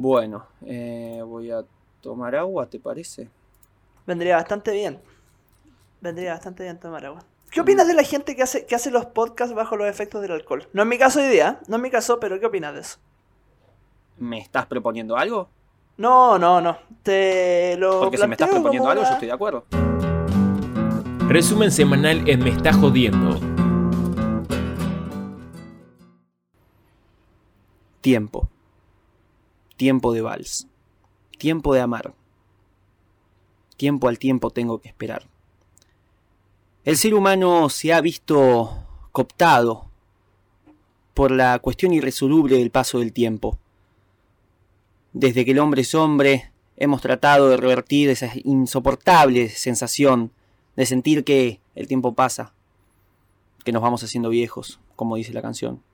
Bueno, eh, voy a tomar agua, ¿te parece? Vendría bastante bien. Vendría bastante bien tomar agua. ¿Qué opinas de la gente que hace, que hace los podcasts bajo los efectos del alcohol? No es mi caso hoy día, no es mi caso, pero ¿qué opinas de eso? ¿Me estás proponiendo algo? No, no, no. Te lo Porque si me estás proponiendo algo, yo estoy de acuerdo. Resumen semanal en Me está jodiendo. Tiempo. Tiempo de vals. Tiempo de amar. Tiempo al tiempo tengo que esperar. El ser humano se ha visto cooptado por la cuestión irresoluble del paso del tiempo. Desde que el hombre es hombre, hemos tratado de revertir esa insoportable sensación de sentir que el tiempo pasa, que nos vamos haciendo viejos, como dice la canción.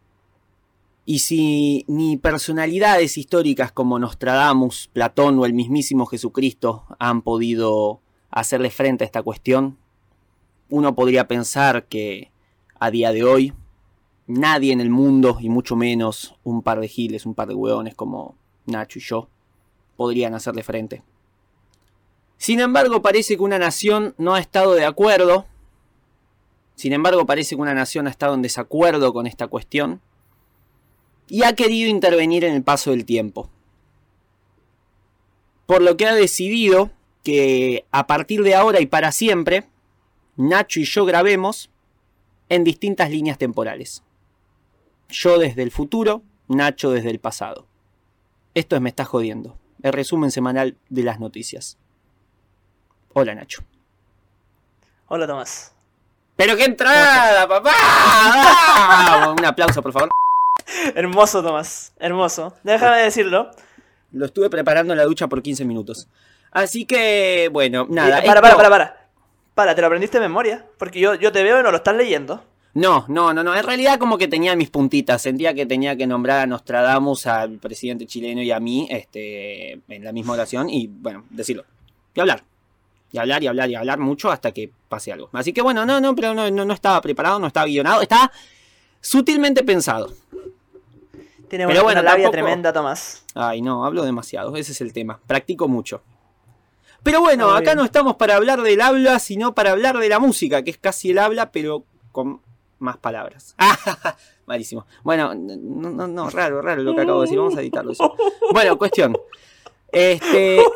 Y si ni personalidades históricas como Nostradamus, Platón o el mismísimo Jesucristo han podido hacerle frente a esta cuestión, uno podría pensar que a día de hoy nadie en el mundo, y mucho menos un par de giles, un par de hueones como Nacho y yo, podrían hacerle frente. Sin embargo, parece que una nación no ha estado de acuerdo. Sin embargo, parece que una nación ha estado en desacuerdo con esta cuestión y ha querido intervenir en el paso del tiempo. Por lo que ha decidido que a partir de ahora y para siempre, Nacho y yo grabemos en distintas líneas temporales. Yo desde el futuro, Nacho desde el pasado. Esto es Me está jodiendo, el resumen semanal de las noticias. Hola Nacho. Hola, Tomás. ¡Pero qué entrada, papá! ¡Ah! Un aplauso, por favor. Hermoso, Tomás. Hermoso. Déjame decirlo. Lo estuve preparando en la ducha por 15 minutos. Así que, bueno, nada. Para, para, para, para. Para, ¿te lo aprendiste de memoria? Porque yo, yo te veo y no lo estás leyendo. No, no, no, no. En realidad como que tenía mis puntitas. Sentía que tenía que nombrar a Nostradamus, al presidente chileno y a mí, este, en la misma oración y, bueno, decirlo. Y hablar. Y hablar y hablar y hablar mucho hasta que pase algo. Así que bueno, no, no, pero no, no, no estaba preparado, no estaba guionado. Estaba sutilmente pensado. Tiene Pero una, bueno, una labia tampoco- tremenda, Tomás. Ay, no, hablo demasiado. Ese es el tema. Practico mucho. Pero bueno, Muy acá bien. no estamos para hablar del habla, sino para hablar de la música, que es casi el habla, pero con más palabras. Ah, malísimo. Bueno, no, no, no, raro, raro lo que acabo de decir. Vamos a editarlo eso. Bueno, cuestión. Este.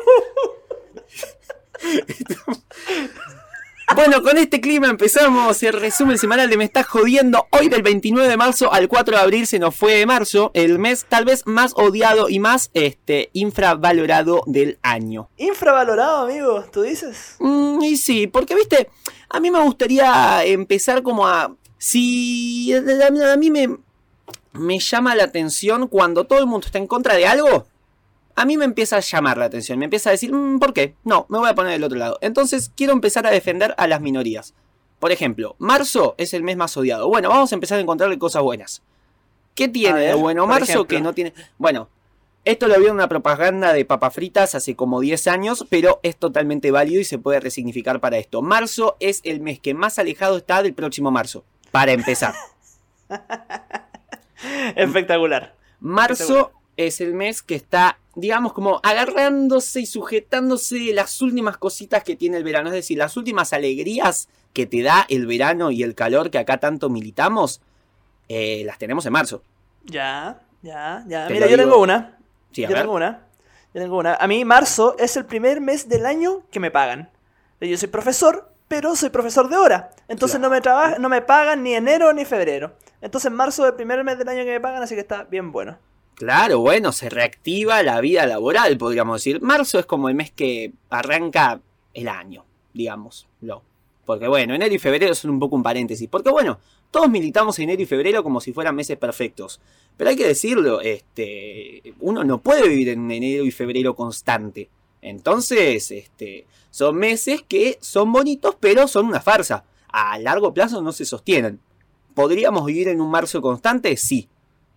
Bueno, con este clima empezamos el resumen semanal de Me Estás Jodiendo. Hoy del 29 de marzo al 4 de abril se nos fue de marzo, el mes tal vez más odiado y más este, infravalorado del año. Infravalorado, amigo, ¿tú dices? Mm, y sí, porque viste, a mí me gustaría empezar como a... Si a mí me, me llama la atención cuando todo el mundo está en contra de algo, a mí me empieza a llamar la atención, me empieza a decir, "Mm, ¿por qué? No, me voy a poner del otro lado. Entonces quiero empezar a defender a las minorías. Por ejemplo, marzo es el mes más odiado. Bueno, vamos a empezar a encontrarle cosas buenas. ¿Qué tiene de bueno marzo ejemplo. que no tiene? Bueno, esto lo vi en una propaganda de papas fritas hace como 10 años, pero es totalmente válido y se puede resignificar para esto. Marzo es el mes que más alejado está del próximo marzo, para empezar. Espectacular. Marzo es el mes que está, digamos, como agarrándose y sujetándose las últimas cositas que tiene el verano. Es decir, las últimas alegrías que te da el verano y el calor que acá tanto militamos, eh, las tenemos en marzo. Ya, ya, ya. Te Mira, yo tengo una. Sí, a yo ver. tengo una. Yo tengo una. A mí marzo es el primer mes del año que me pagan. Yo soy profesor, pero soy profesor de hora. Entonces no, me traba- no me pagan ni enero ni febrero. Entonces marzo es el primer mes del año que me pagan, así que está bien bueno. Claro, bueno, se reactiva la vida laboral, podríamos decir. Marzo es como el mes que arranca el año, digámoslo. Porque bueno, enero y febrero son un poco un paréntesis. Porque bueno, todos militamos enero y febrero como si fueran meses perfectos. Pero hay que decirlo, este, uno no puede vivir en enero y febrero constante. Entonces, este, son meses que son bonitos, pero son una farsa. A largo plazo no se sostienen. ¿Podríamos vivir en un marzo constante? Sí.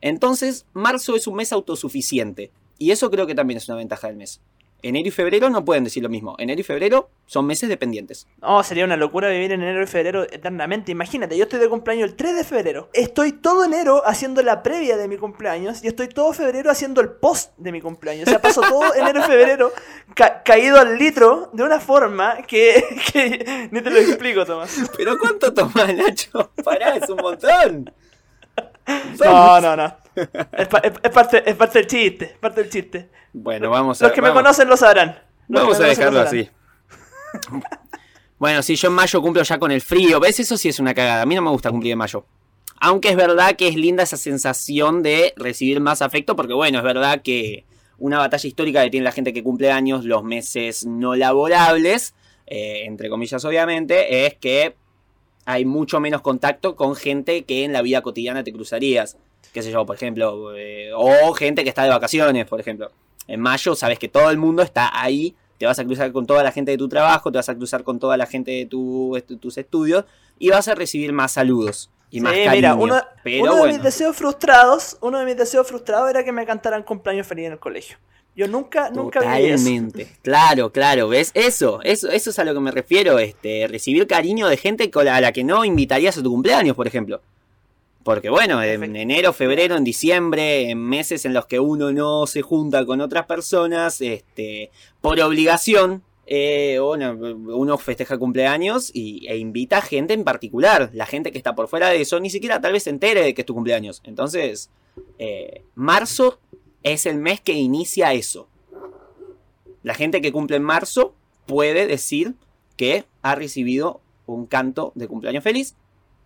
Entonces, marzo es un mes autosuficiente. Y eso creo que también es una ventaja del mes. Enero y febrero no pueden decir lo mismo. Enero y febrero son meses dependientes. Oh, sería una locura vivir en enero y febrero eternamente. Imagínate, yo estoy de cumpleaños el 3 de febrero. Estoy todo enero haciendo la previa de mi cumpleaños y estoy todo febrero haciendo el post de mi cumpleaños. O sea, paso todo enero y febrero ca- caído al litro de una forma que, que ni te lo explico, Tomás. ¿Pero cuánto tomás, Nacho? Pará, es un montón. No, no, no. Es, pa- es- es parte, es parte del chiste, parte del chiste. Bueno, vamos a Los que me conocen lo sabrán. Los Vamos a dejarlo así. Bueno, si yo en mayo cumplo ya con el frío, ¿ves? Eso sí es una cagada. A mí no me gusta cumplir en mayo. Aunque es verdad que es linda esa sensación de recibir más afecto, porque bueno, es verdad que una batalla histórica que tiene la gente que cumple años, los meses no laborables, eh, entre comillas obviamente, es que hay mucho menos contacto con gente que en la vida cotidiana te cruzarías. Qué sé yo, por ejemplo, eh, o gente que está de vacaciones, por ejemplo. En mayo sabes que todo el mundo está ahí, te vas a cruzar con toda la gente de tu trabajo, te vas a cruzar con toda la gente de tu, tus estudios y vas a recibir más saludos y más cariño. mira, uno, Pero uno de mis deseos frustrados, uno de mis deseos frustrados era que me cantaran cumpleaños feliz en el colegio. Yo nunca, nunca viví eso. totalmente. Claro, claro, ¿ves? Eso, eso, eso es a lo que me refiero, este, recibir cariño de gente con la- a la que no invitarías a tu cumpleaños, por ejemplo. Porque bueno, en Perfecto. enero, febrero, en diciembre, en meses en los que uno no se junta con otras personas, este, por obligación, eh, uno, uno festeja cumpleaños y, e invita a gente en particular. La gente que está por fuera de eso ni siquiera tal vez se entere de que es tu cumpleaños. Entonces, eh, marzo es el mes que inicia eso. La gente que cumple en marzo puede decir que ha recibido un canto de cumpleaños feliz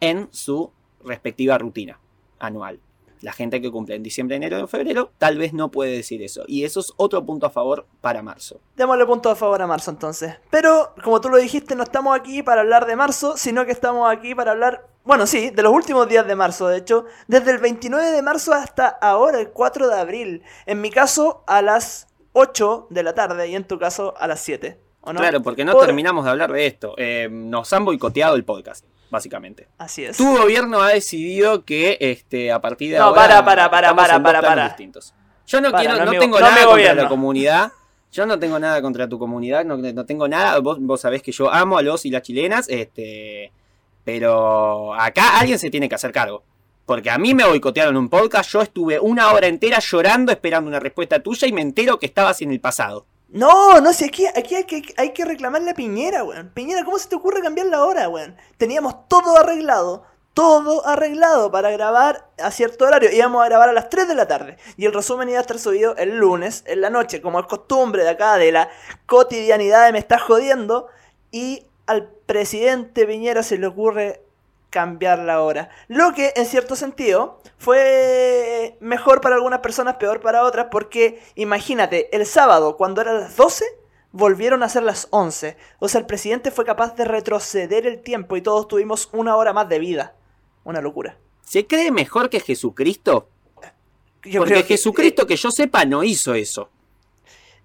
en su respectiva rutina anual. La gente que cumple en diciembre, enero o febrero tal vez no puede decir eso. Y eso es otro punto a favor para marzo. Démosle punto a favor a marzo entonces. Pero, como tú lo dijiste, no estamos aquí para hablar de marzo, sino que estamos aquí para hablar, bueno, sí, de los últimos días de marzo, de hecho, desde el 29 de marzo hasta ahora, el 4 de abril. En mi caso, a las 8 de la tarde y en tu caso, a las 7. ¿o no? Claro, porque no Por- terminamos de hablar de esto. Eh, nos han boicoteado el podcast, básicamente. Así es. Tu gobierno ha decidido que este, a partir de No, ahora para, para, para, para, para, planos para. distintos. Yo no Para, quiero, no no, tengo no nada contra gobierno. la comunidad. Yo no tengo nada contra tu comunidad, no, no tengo nada. Vos, vos sabés que yo amo a los y las chilenas, este, pero acá alguien se tiene que hacer cargo. Porque a mí me boicotearon un podcast, yo estuve una hora entera llorando esperando una respuesta tuya y me entero que estabas en el pasado. No, no, si aquí, aquí hay, que, hay que reclamarle Piñera, weón. Piñera, ¿cómo se te ocurre cambiar la hora, weón? Teníamos todo arreglado, todo arreglado para grabar a cierto horario. Íbamos a grabar a las 3 de la tarde. Y el resumen iba a estar subido el lunes, en la noche, como es costumbre de acá, de la cotidianidad de Me Estás Jodiendo. Y al presidente Piñera se le ocurre cambiar la hora. Lo que, en cierto sentido, fue mejor para algunas personas, peor para otras, porque imagínate, el sábado, cuando eran las 12, volvieron a ser las 11. O sea, el presidente fue capaz de retroceder el tiempo y todos tuvimos una hora más de vida. Una locura. ¿Se cree mejor que Jesucristo? Yo Porque creo que, Jesucristo, eh, que yo sepa, no hizo eso.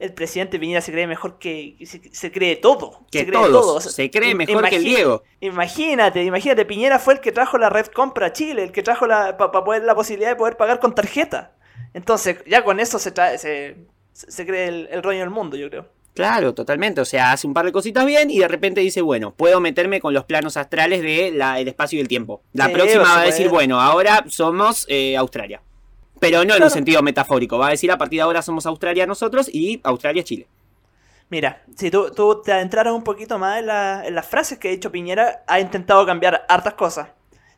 El presidente Piñera se cree mejor que. Se, se cree todo. Que se cree todos. todo. O sea, Se cree mejor que el Diego. Imagínate, imagínate, Piñera fue el que trajo la red compra a Chile, el que trajo la para poder la posibilidad de poder pagar con tarjeta. Entonces, ya con eso se trae, se, se cree el, el rollo del mundo, yo creo. Claro, totalmente. O sea, hace un par de cositas bien y de repente dice, bueno, puedo meterme con los planos astrales del espacio y el tiempo. La Sí, próxima va a decir, bueno, ahora somos eh, Australia. Pero no en un Claro. sentido metafórico. Va a decir, a partir de ahora somos Australia nosotros y Australia Chile. Mira, si tú, tú te adentraras un poquito más en, la- en las frases que ha dicho Piñera, ha intentado cambiar hartas cosas.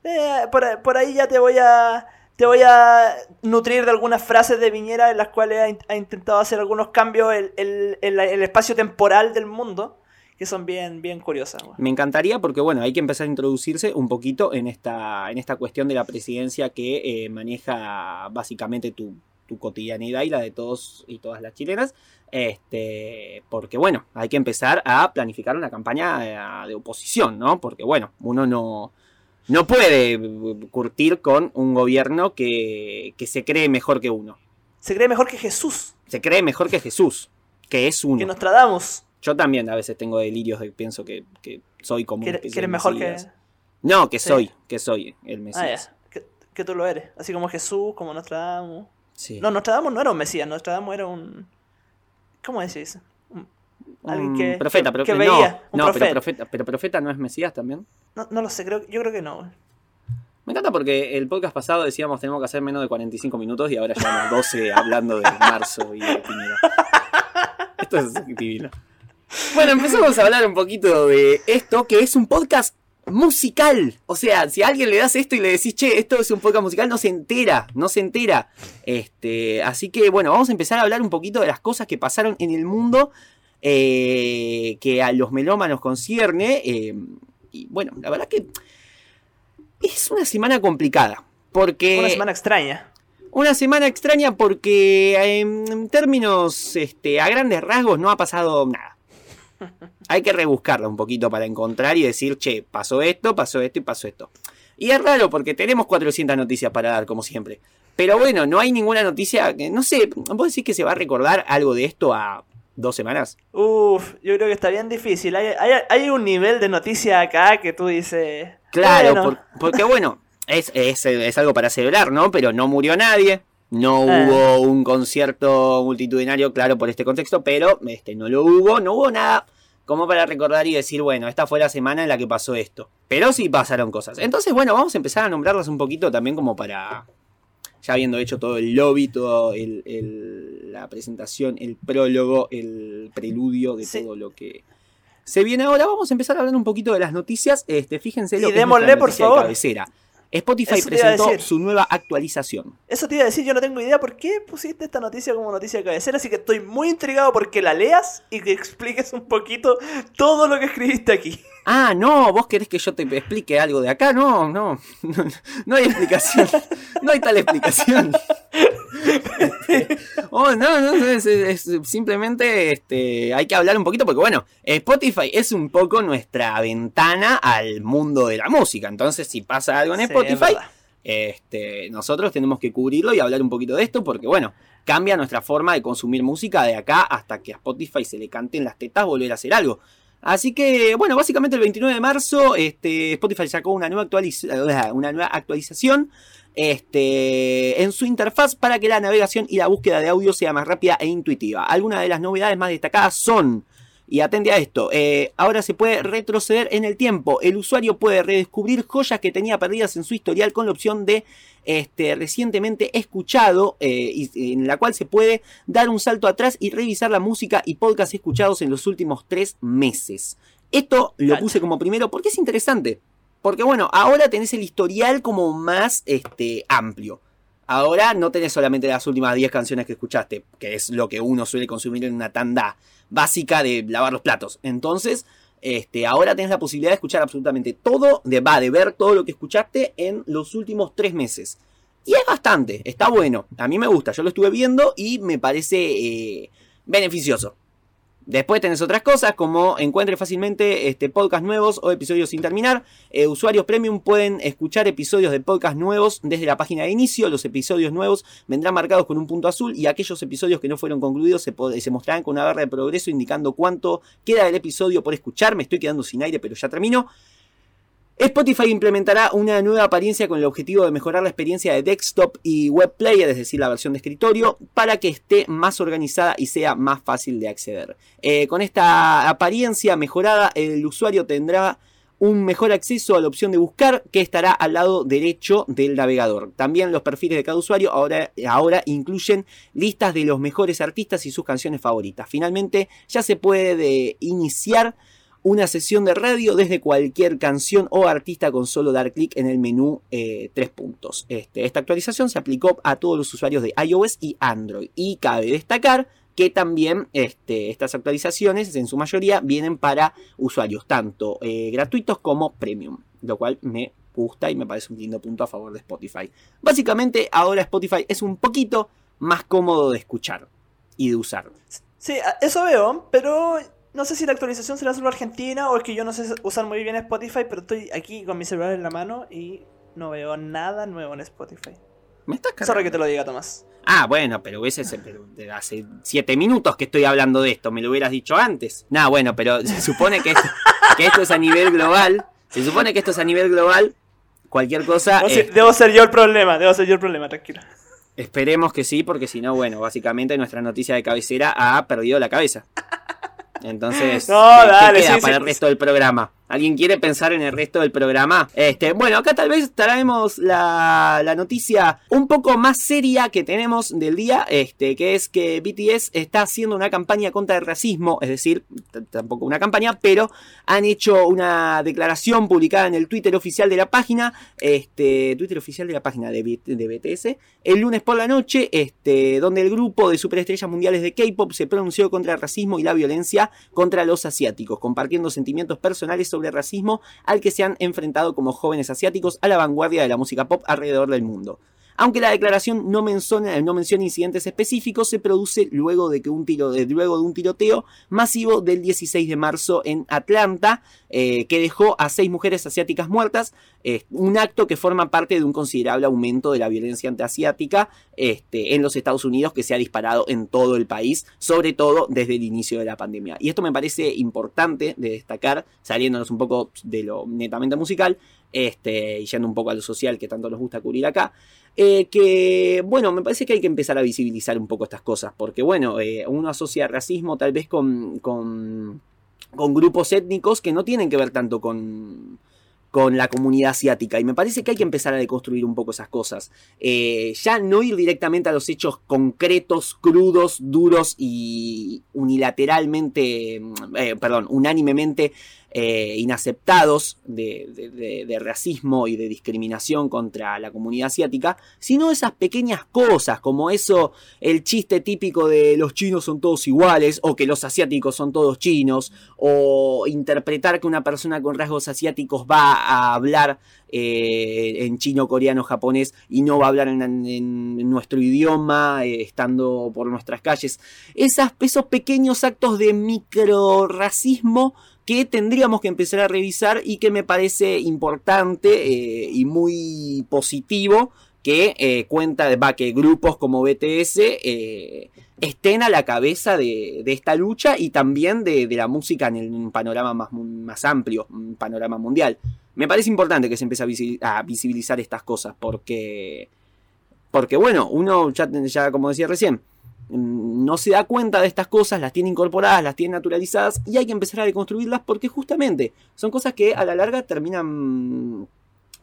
Eh, por, por ahí ya te voy a te voy a nutrir de algunas frases de Piñera en las cuales ha, ha intentado hacer algunos cambios en el, el- el espacio temporal del mundo que son bien, bien curiosas. Me encantaría porque, bueno, hay que empezar a introducirse un poquito en esta, en esta cuestión de la presidencia que eh, maneja básicamente tu, tu cotidianidad y la de todos y todas las chilenas. Este, porque, bueno, hay que empezar a planificar una campaña eh, de oposición, ¿no? Porque, bueno, uno no, no puede curtir con un gobierno que, que se cree mejor que uno. Se cree mejor que Jesús, Se cree mejor que Jesús, que es uno. que Nostradamus. Yo también a veces tengo delirios de que pienso que, que soy como una que eres mejor que... No, que Sí. soy, que soy el Ah, Mesías. ya, que, que tú lo eres. Así como Jesús, como Nostradamus. Sí. No, Nostradamus no era un Mesías, Nostradamus era un... ¿Cómo decís? Alguien Un que, profeta, que- pero que no, un no, profeta. pero profeta, pero profeta no es Mesías también. No, no lo sé, creo, yo creo que no. Me encanta porque el podcast pasado decíamos tenemos que hacer menos de 45 minutos y ahora llevamos 12 hablando de marzo y de Piñera. Esto es divino. Bueno, empezamos a hablar un poquito de esto, que es un podcast musical. O sea, si a alguien le das esto y le decís, che, esto es un podcast musical, no se entera, no se entera. Este, así que bueno, vamos a empezar a hablar un poquito de las cosas que pasaron en el mundo eh, que a los melómanos concierne. eh, y bueno, la verdad que es una semana complicada. Porque Una semana extraña. una semana extraña porque en, en términos este, a grandes rasgos no ha pasado nada. Hay que rebuscarla un poquito para encontrar y decir, che, pasó esto, pasó esto y pasó esto. Y es raro porque tenemos 400 noticias para dar, como siempre. Pero bueno, no hay ninguna noticia, que- no sé, ¿vos decís que se va a recordar algo de esto a dos semanas? Uf, yo creo que está bien difícil. Hay, hay, hay un nivel de noticia acá que tú dices. Claro, bueno, por- porque bueno, es, es- es algo para celebrar, ¿no? Pero no murió nadie. No Ah. hubo un concierto multitudinario, claro, por este contexto, pero este, no lo hubo, no hubo nada como para recordar y decir, bueno, esta fue la semana en la que pasó esto. Pero sí pasaron cosas. Entonces, bueno, vamos a empezar a nombrarlas un poquito también como para, ya habiendo hecho todo el lobby, todo el, el- la presentación, el prólogo, el preludio de Sí. todo lo que se viene ahora, vamos a empezar a hablar un poquito de las noticias. Este, fíjense lo Y que es démosle, nuestra por noticia de favor. cabecera. Spotify Eso presentó su nueva actualización. Eso te iba a decir, yo no tengo idea por qué pusiste esta noticia como noticia de cabecera, así que estoy muy intrigado porque la leas y que expliques un poquito todo lo que escribiste aquí. Ah, no, vos querés que yo te explique algo de acá. No, no, no, no hay explicación. No hay tal explicación. Este, oh, no, no, es, es- es simplemente este, hay que hablar un poquito porque, bueno, Spotify es un poco nuestra ventana al mundo de la música. Entonces, si pasa algo en Sí, Spotify, este, nosotros tenemos que cubrirlo y hablar un poquito de esto porque, bueno, cambia nuestra forma de consumir música de acá hasta que a Spotify se le canten las tetas volver a hacer algo. Así que, bueno, básicamente el 29 de marzo este, Spotify sacó una nueva, actualiza- una nueva actualización este, en su interfaz para que la navegación y la búsqueda de audio sea más rápida e intuitiva. Algunas de las novedades más destacadas son... Y atende a esto, eh, ahora se puede retroceder en el tiempo. El usuario puede redescubrir joyas que tenía perdidas en su historial con la opción de este, recientemente escuchado, eh, y, en la cual se puede dar un salto atrás y revisar la música y podcast escuchados en los últimos tres meses. Esto lo puse como primero porque es interesante. Porque bueno, ahora tenés el historial como más este, amplio. Ahora no tenés solamente las últimas 10 canciones que escuchaste, que es lo que uno suele consumir en una tanda básica de lavar los platos. Entonces, este, ahora tenés la posibilidad de escuchar absolutamente todo, de, va, de ver todo lo que escuchaste en los últimos 3 meses. Y es bastante, está bueno. A mí me gusta, yo lo estuve viendo y me parece eh, beneficioso. Después tenés otras cosas como encuentre fácilmente este, podcast nuevos o episodios sin terminar. Eh, usuarios premium pueden escuchar episodios de podcast nuevos desde la página de inicio. Los episodios nuevos vendrán marcados con un punto azul y aquellos episodios que no fueron concluidos se, se mostrarán con una barra de progreso indicando cuánto queda del episodio por escuchar. Me estoy quedando sin aire, pero ya termino. Spotify implementará una nueva apariencia con el objetivo de mejorar la experiencia de desktop y web player, es decir, la versión de escritorio, para que esté más organizada y sea más fácil de acceder. Eh, con esta apariencia mejorada, el usuario tendrá un mejor acceso a la opción de buscar que estará al lado derecho del navegador. También los perfiles de cada usuario ahora, ahora incluyen listas de los mejores artistas y sus canciones favoritas. Finalmente, ya se puede iniciar una sesión de radio desde cualquier canción o artista con solo dar clic en el menú eh, tres puntos. Este, esta actualización se aplicó a todos los usuarios de iOS y Android. Y cabe destacar que también este, estas actualizaciones en su mayoría vienen para usuarios tanto eh, gratuitos como premium. Lo cual me gusta y me parece un lindo punto a favor de Spotify. Básicamente ahora Spotify es un poquito más cómodo de escuchar y de usar. Sí, eso veo, pero no sé si la actualización será solo Argentina o es que yo no sé usar muy bien Spotify, pero estoy aquí con mi celular en la mano y no veo nada nuevo en Spotify. ¿Me estás Sorry cargando? que te lo diga, Tomás. Ah, bueno, pero ese es pero de hace siete minutos que estoy hablando de esto, me lo hubieras dicho antes. Nah, bueno, pero se supone que esto, que esto es a nivel global. Se supone que esto es a nivel global. Cualquier cosa, eh, debo ser yo el problema, debo ser yo el problema, tranquilo. esperemos que sí, porque si no, bueno, básicamente nuestra noticia de cabecera ha perdido la cabeza. Entonces, No, ¿qué- ¿qué dale, queda sí, para sí. el resto del programa? ¿Alguien quiere pensar en el resto del programa? Este, bueno, acá tal vez traemos la, noticia un poco más seria que tenemos del día, este, que es que BTS está haciendo una campaña contra el racismo, es decir, tampoco una campaña, pero han hecho una declaración publicada en el Twitter oficial de la página, este, Twitter oficial de la página de, de BTS, el lunes por la noche, este, donde el grupo de superestrellas mundiales de K-pop se pronunció contra el racismo y la violencia contra los asiáticos, compartiendo sentimientos personales sobre racismo al que se han enfrentado como jóvenes asiáticos a la vanguardia de la música pop alrededor del mundo. Aunque la declaración no menciona, no menciona incidentes específicos, se produce luego de, que un tiro, luego de un tiroteo masivo del 16 de marzo en Atlanta, eh, que dejó a seis mujeres asiáticas muertas, eh, un acto que forma parte de un considerable aumento de la violencia antiasiática este, en los Estados Unidos que se ha disparado en todo el país, sobre todo desde el inicio de la pandemia. Y esto me parece importante de destacar, saliéndonos un poco de lo netamente musical, este, y yendo un poco a lo social que tanto nos gusta cubrir acá, eh, que, bueno, me parece que hay que empezar a visibilizar un poco estas cosas, porque, bueno, eh, uno asocia racismo tal vez con, con, grupos étnicos que no tienen que ver tanto con, con la comunidad asiática, y me parece que hay que empezar a deconstruir un poco esas cosas. Eh, ya no ir directamente a los hechos concretos, crudos, duros y unilateralmente, perdón, unánimemente eh, inaceptados de, racismo y de discriminación contra la comunidad asiática, sino esas pequeñas cosas, como eso, el chiste típico de los chinos son todos iguales, o que los asiáticos son todos chinos, o interpretar que una persona con rasgos asiáticos va a hablar eh, en chino, coreano, japonés y no va a hablar en, nuestro idioma, eh, estando por nuestras calles. Esas, esos pequeños actos de micro racismo que tendríamos que empezar a revisar y que me parece importante eh, y muy positivo que eh, cuenta va, que grupos como BTS eh, estén a la cabeza de, esta lucha y también de, la música en, el- panorama más, amplio, un panorama mundial. Me parece importante que se empiece a, visi- a visibilizar estas cosas porque, porque bueno, uno ya, ya como decía recién, no se da cuenta de estas cosas, las tiene incorporadas, las tiene naturalizadas y hay que empezar a deconstruirlas porque justamente son cosas que a la larga terminan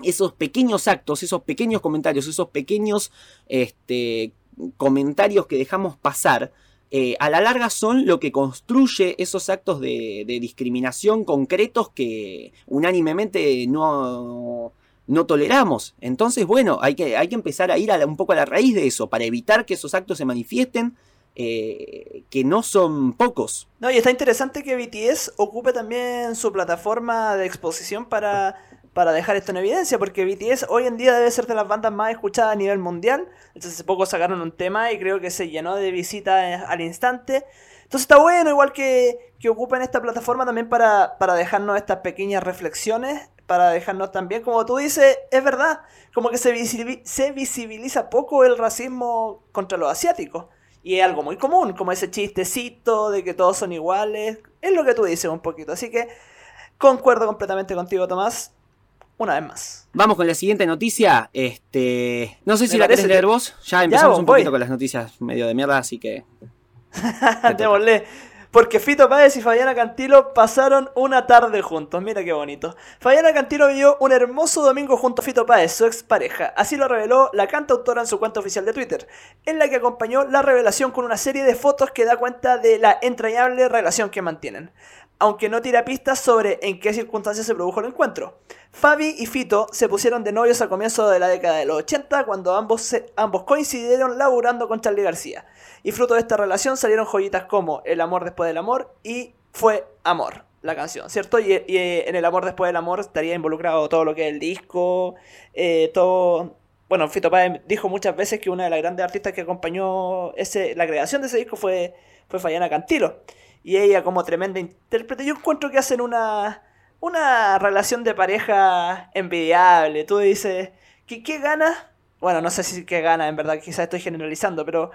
esos pequeños actos, esos pequeños comentarios, esos pequeños este, comentarios que dejamos pasar, eh, a la larga son lo que construye esos actos de, de discriminación concretos que unánimemente no, no toleramos. Entonces, bueno, hay que, hay que empezar a ir a la- un poco a la raíz de eso para evitar que esos actos se manifiesten, eh, que no son pocos. No, y está interesante que BTS ocupe también su plataforma de exposición para, para dejar esto en evidencia, porque BTS hoy en día debe ser de las bandas más escuchadas a nivel mundial. Entonces hace poco sacaron un tema y creo que se llenó de visitas al instante. Entonces está bueno, igual que, que ocupen esta plataforma también para, para dejarnos estas pequeñas reflexiones, para dejarnos también, como tú dices, es verdad, como que se, visibi- se visibiliza poco el racismo contra los asiáticos. Y es algo muy común, como ese chistecito de que todos son iguales. Es lo que tú dices un poquito. Así que concuerdo completamente contigo, Tomás. Una vez más. Vamos con la siguiente noticia. Este, no sé si Me la querés leer que- vos. Ya empezamos vos, un poquito voy. con las noticias medio de mierda, así que Démosle. Porque Fito Páez y Fabiana Cantilo pasaron una tarde juntos. Mira qué bonito. Fabiana Cantilo vivió un hermoso domingo junto a Fito Páez, su expareja. Así lo reveló la cantautora en su cuenta oficial de Twitter, en la que acompañó la revelación con una serie de fotos que da cuenta de la entrañable relación que mantienen. Aunque no tira pistas sobre en qué circunstancias se produjo el encuentro. Fabi y Fito se pusieron de novios a comienzo de la década de los 80 cuando ambos, ambos coincidieron laburando con Charlie García. Y fruto de esta relación salieron joyitas como El amor después del amor y Fue amor, la canción, ¿cierto? Y, en El amor después del amor estaría involucrado todo lo que es el disco, eh, todo... Bueno, Fito Páez dijo muchas veces que una de las grandes artistas que acompañó ese, la creación de ese disco fue, fue Fayana Cantilo. Y ella como tremenda intérprete, yo encuentro que hacen una, una relación de pareja envidiable. Tú dices, ¿qué, qué gana? Bueno, no sé si qué gana, en verdad, quizás estoy generalizando, pero,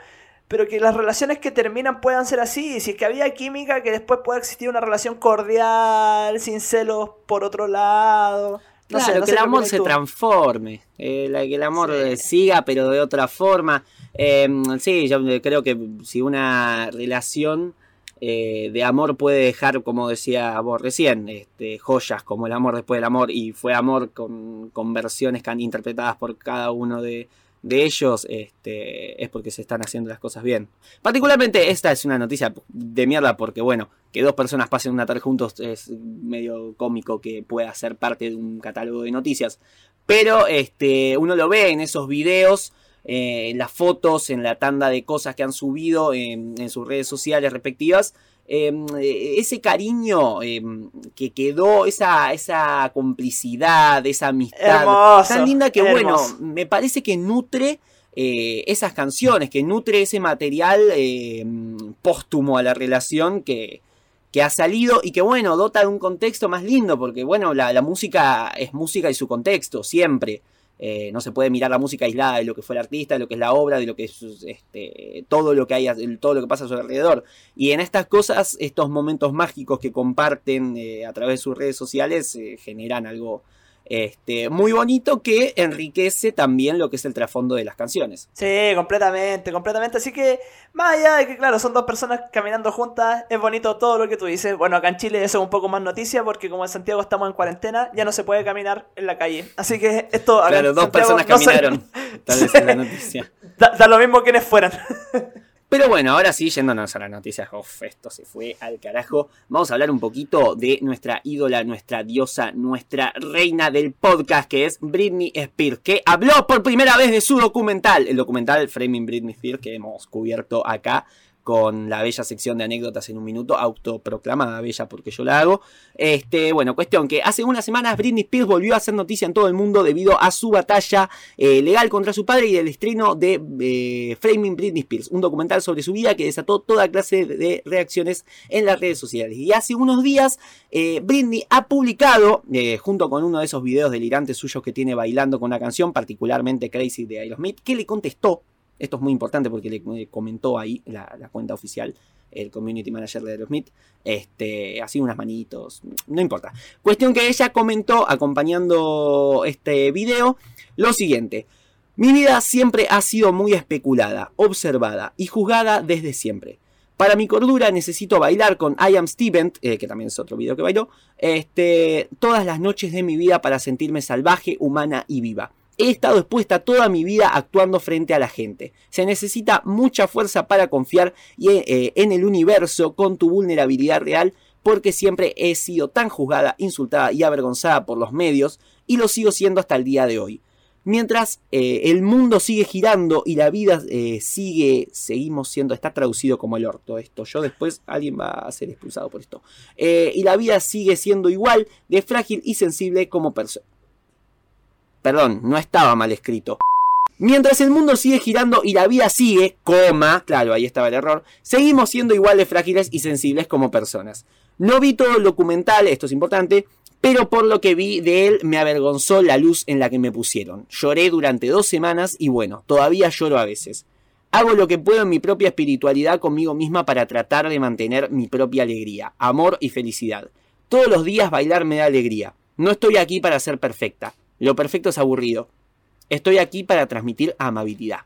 pero que las relaciones que terminan puedan ser así. Si es que había química, que después pueda existir una relación cordial, sin celos por otro lado. No Claro, sé, no que el amor se transforme, eh, la- que el amor Sí. siga, pero de otra forma. Eh, sí, yo creo que si una relación eh, de amor puede dejar, como decía vos recién, este, joyas como el amor después del amor y fue amor con, con versiones interpretadas por cada uno de, de ellos este, es porque se están haciendo las cosas bien. Particularmente esta es una noticia de mierda porque, bueno, que dos personas pasen una tarde juntos es medio cómico que pueda ser parte de un catálogo de noticias. Pero este, uno lo ve en esos videos, eh, en las fotos, en la tanda de cosas que han subido en sus redes sociales respectivas. Eh, ese cariño em, que quedó, esa, esa complicidad, esa amistad tan linda que, bueno, me parece que nutre eh, esas canciones, que nutre ese material em, póstumo a la relación que, que ha salido y que bueno, dota de un contexto más lindo, porque bueno, la música es música y su contexto, siempre. Eh, no se puede mirar la música aislada de lo que fue el artista, de lo que es la obra, de lo que es este, todo lo que hay, todo lo que pasa a su alrededor. Y en estas cosas, estos momentos mágicos que comparten eh, a través de sus redes sociales eh, generan algo este, muy bonito que enriquece también lo que es el trasfondo de las canciones. Sí, completamente, completamente. Así que, más allá de que, claro, son dos personas caminando juntas, es bonito todo lo que tú dices. Bueno, acá en Chile eso es un poco más noticia porque como en Santiago estamos en cuarentena, ya no se puede caminar en la calle. Así que esto... Claro, dos personas caminaron. Tal vez es la noticia. Da, lo mismo quienes fueran. Pero bueno, ahora sí, yéndonos a las noticias, uf, esto se fue al carajo. Vamos a hablar un poquito de nuestra ídola, nuestra diosa, nuestra reina del podcast, que es Britney Spears, que habló por primera vez de su documental, el documental Framing Britney Spears, que hemos cubierto acá con la bella sección de anécdotas en un minuto, autoproclamada bella porque yo la hago. Este, bueno, cuestión que hace unas semanas Britney Spears volvió a hacer noticia en todo el mundo debido a su batalla eh, legal contra su padre y el estreno de eh, Framing Britney Spears, un documental sobre su vida que desató toda clase de reacciones en las redes sociales. Y hace unos días eh, Britney ha publicado, junto con uno de esos videos delirantes suyos que tiene bailando con la canción, particularmente Crazy de Aerosmith, que le contestó esto es muy importante porque le comentó ahí la, cuenta oficial el community manager de Aerosmith, este, así unas manitos, no importa. Cuestión que ella comentó acompañando este video lo siguiente. Mi vida siempre ha sido muy especulada, observada y juzgada desde siempre. Para mi cordura necesito bailar con I Am Steven, eh, que también es otro video que bailó, este, todas las noches de mi vida para sentirme salvaje, humana y viva. He estado expuesta toda mi vida actuando frente a la gente. Se necesita mucha fuerza para confiar eh, en el universo con tu vulnerabilidad real porque siempre he sido tan juzgada, insultada y avergonzada por los medios y lo sigo siendo hasta el día de hoy. Mientras eh, el mundo sigue girando y la vida eh, sigue, seguimos siendo, está traducido como el orto esto. Yo después alguien va a ser expulsado por esto. y la vida sigue siendo igual de frágil y sensible como persona. Perdón, no estaba mal escrito. Mientras el mundo sigue girando y la vida sigue, coma, claro, ahí estaba el error, seguimos siendo igual de frágiles y sensibles como personas. No vi todo el documental, esto es importante, pero por lo que vi de él me avergonzó la luz en la que me pusieron. Lloré durante dos semanas y bueno, todavía lloro a veces. Hago lo que puedo en mi propia espiritualidad conmigo misma para tratar de mantener mi propia alegría, amor y felicidad. Todos los días bailar me da alegría. No estoy aquí para ser perfecta. Lo perfecto es aburrido. Estoy aquí para transmitir amabilidad.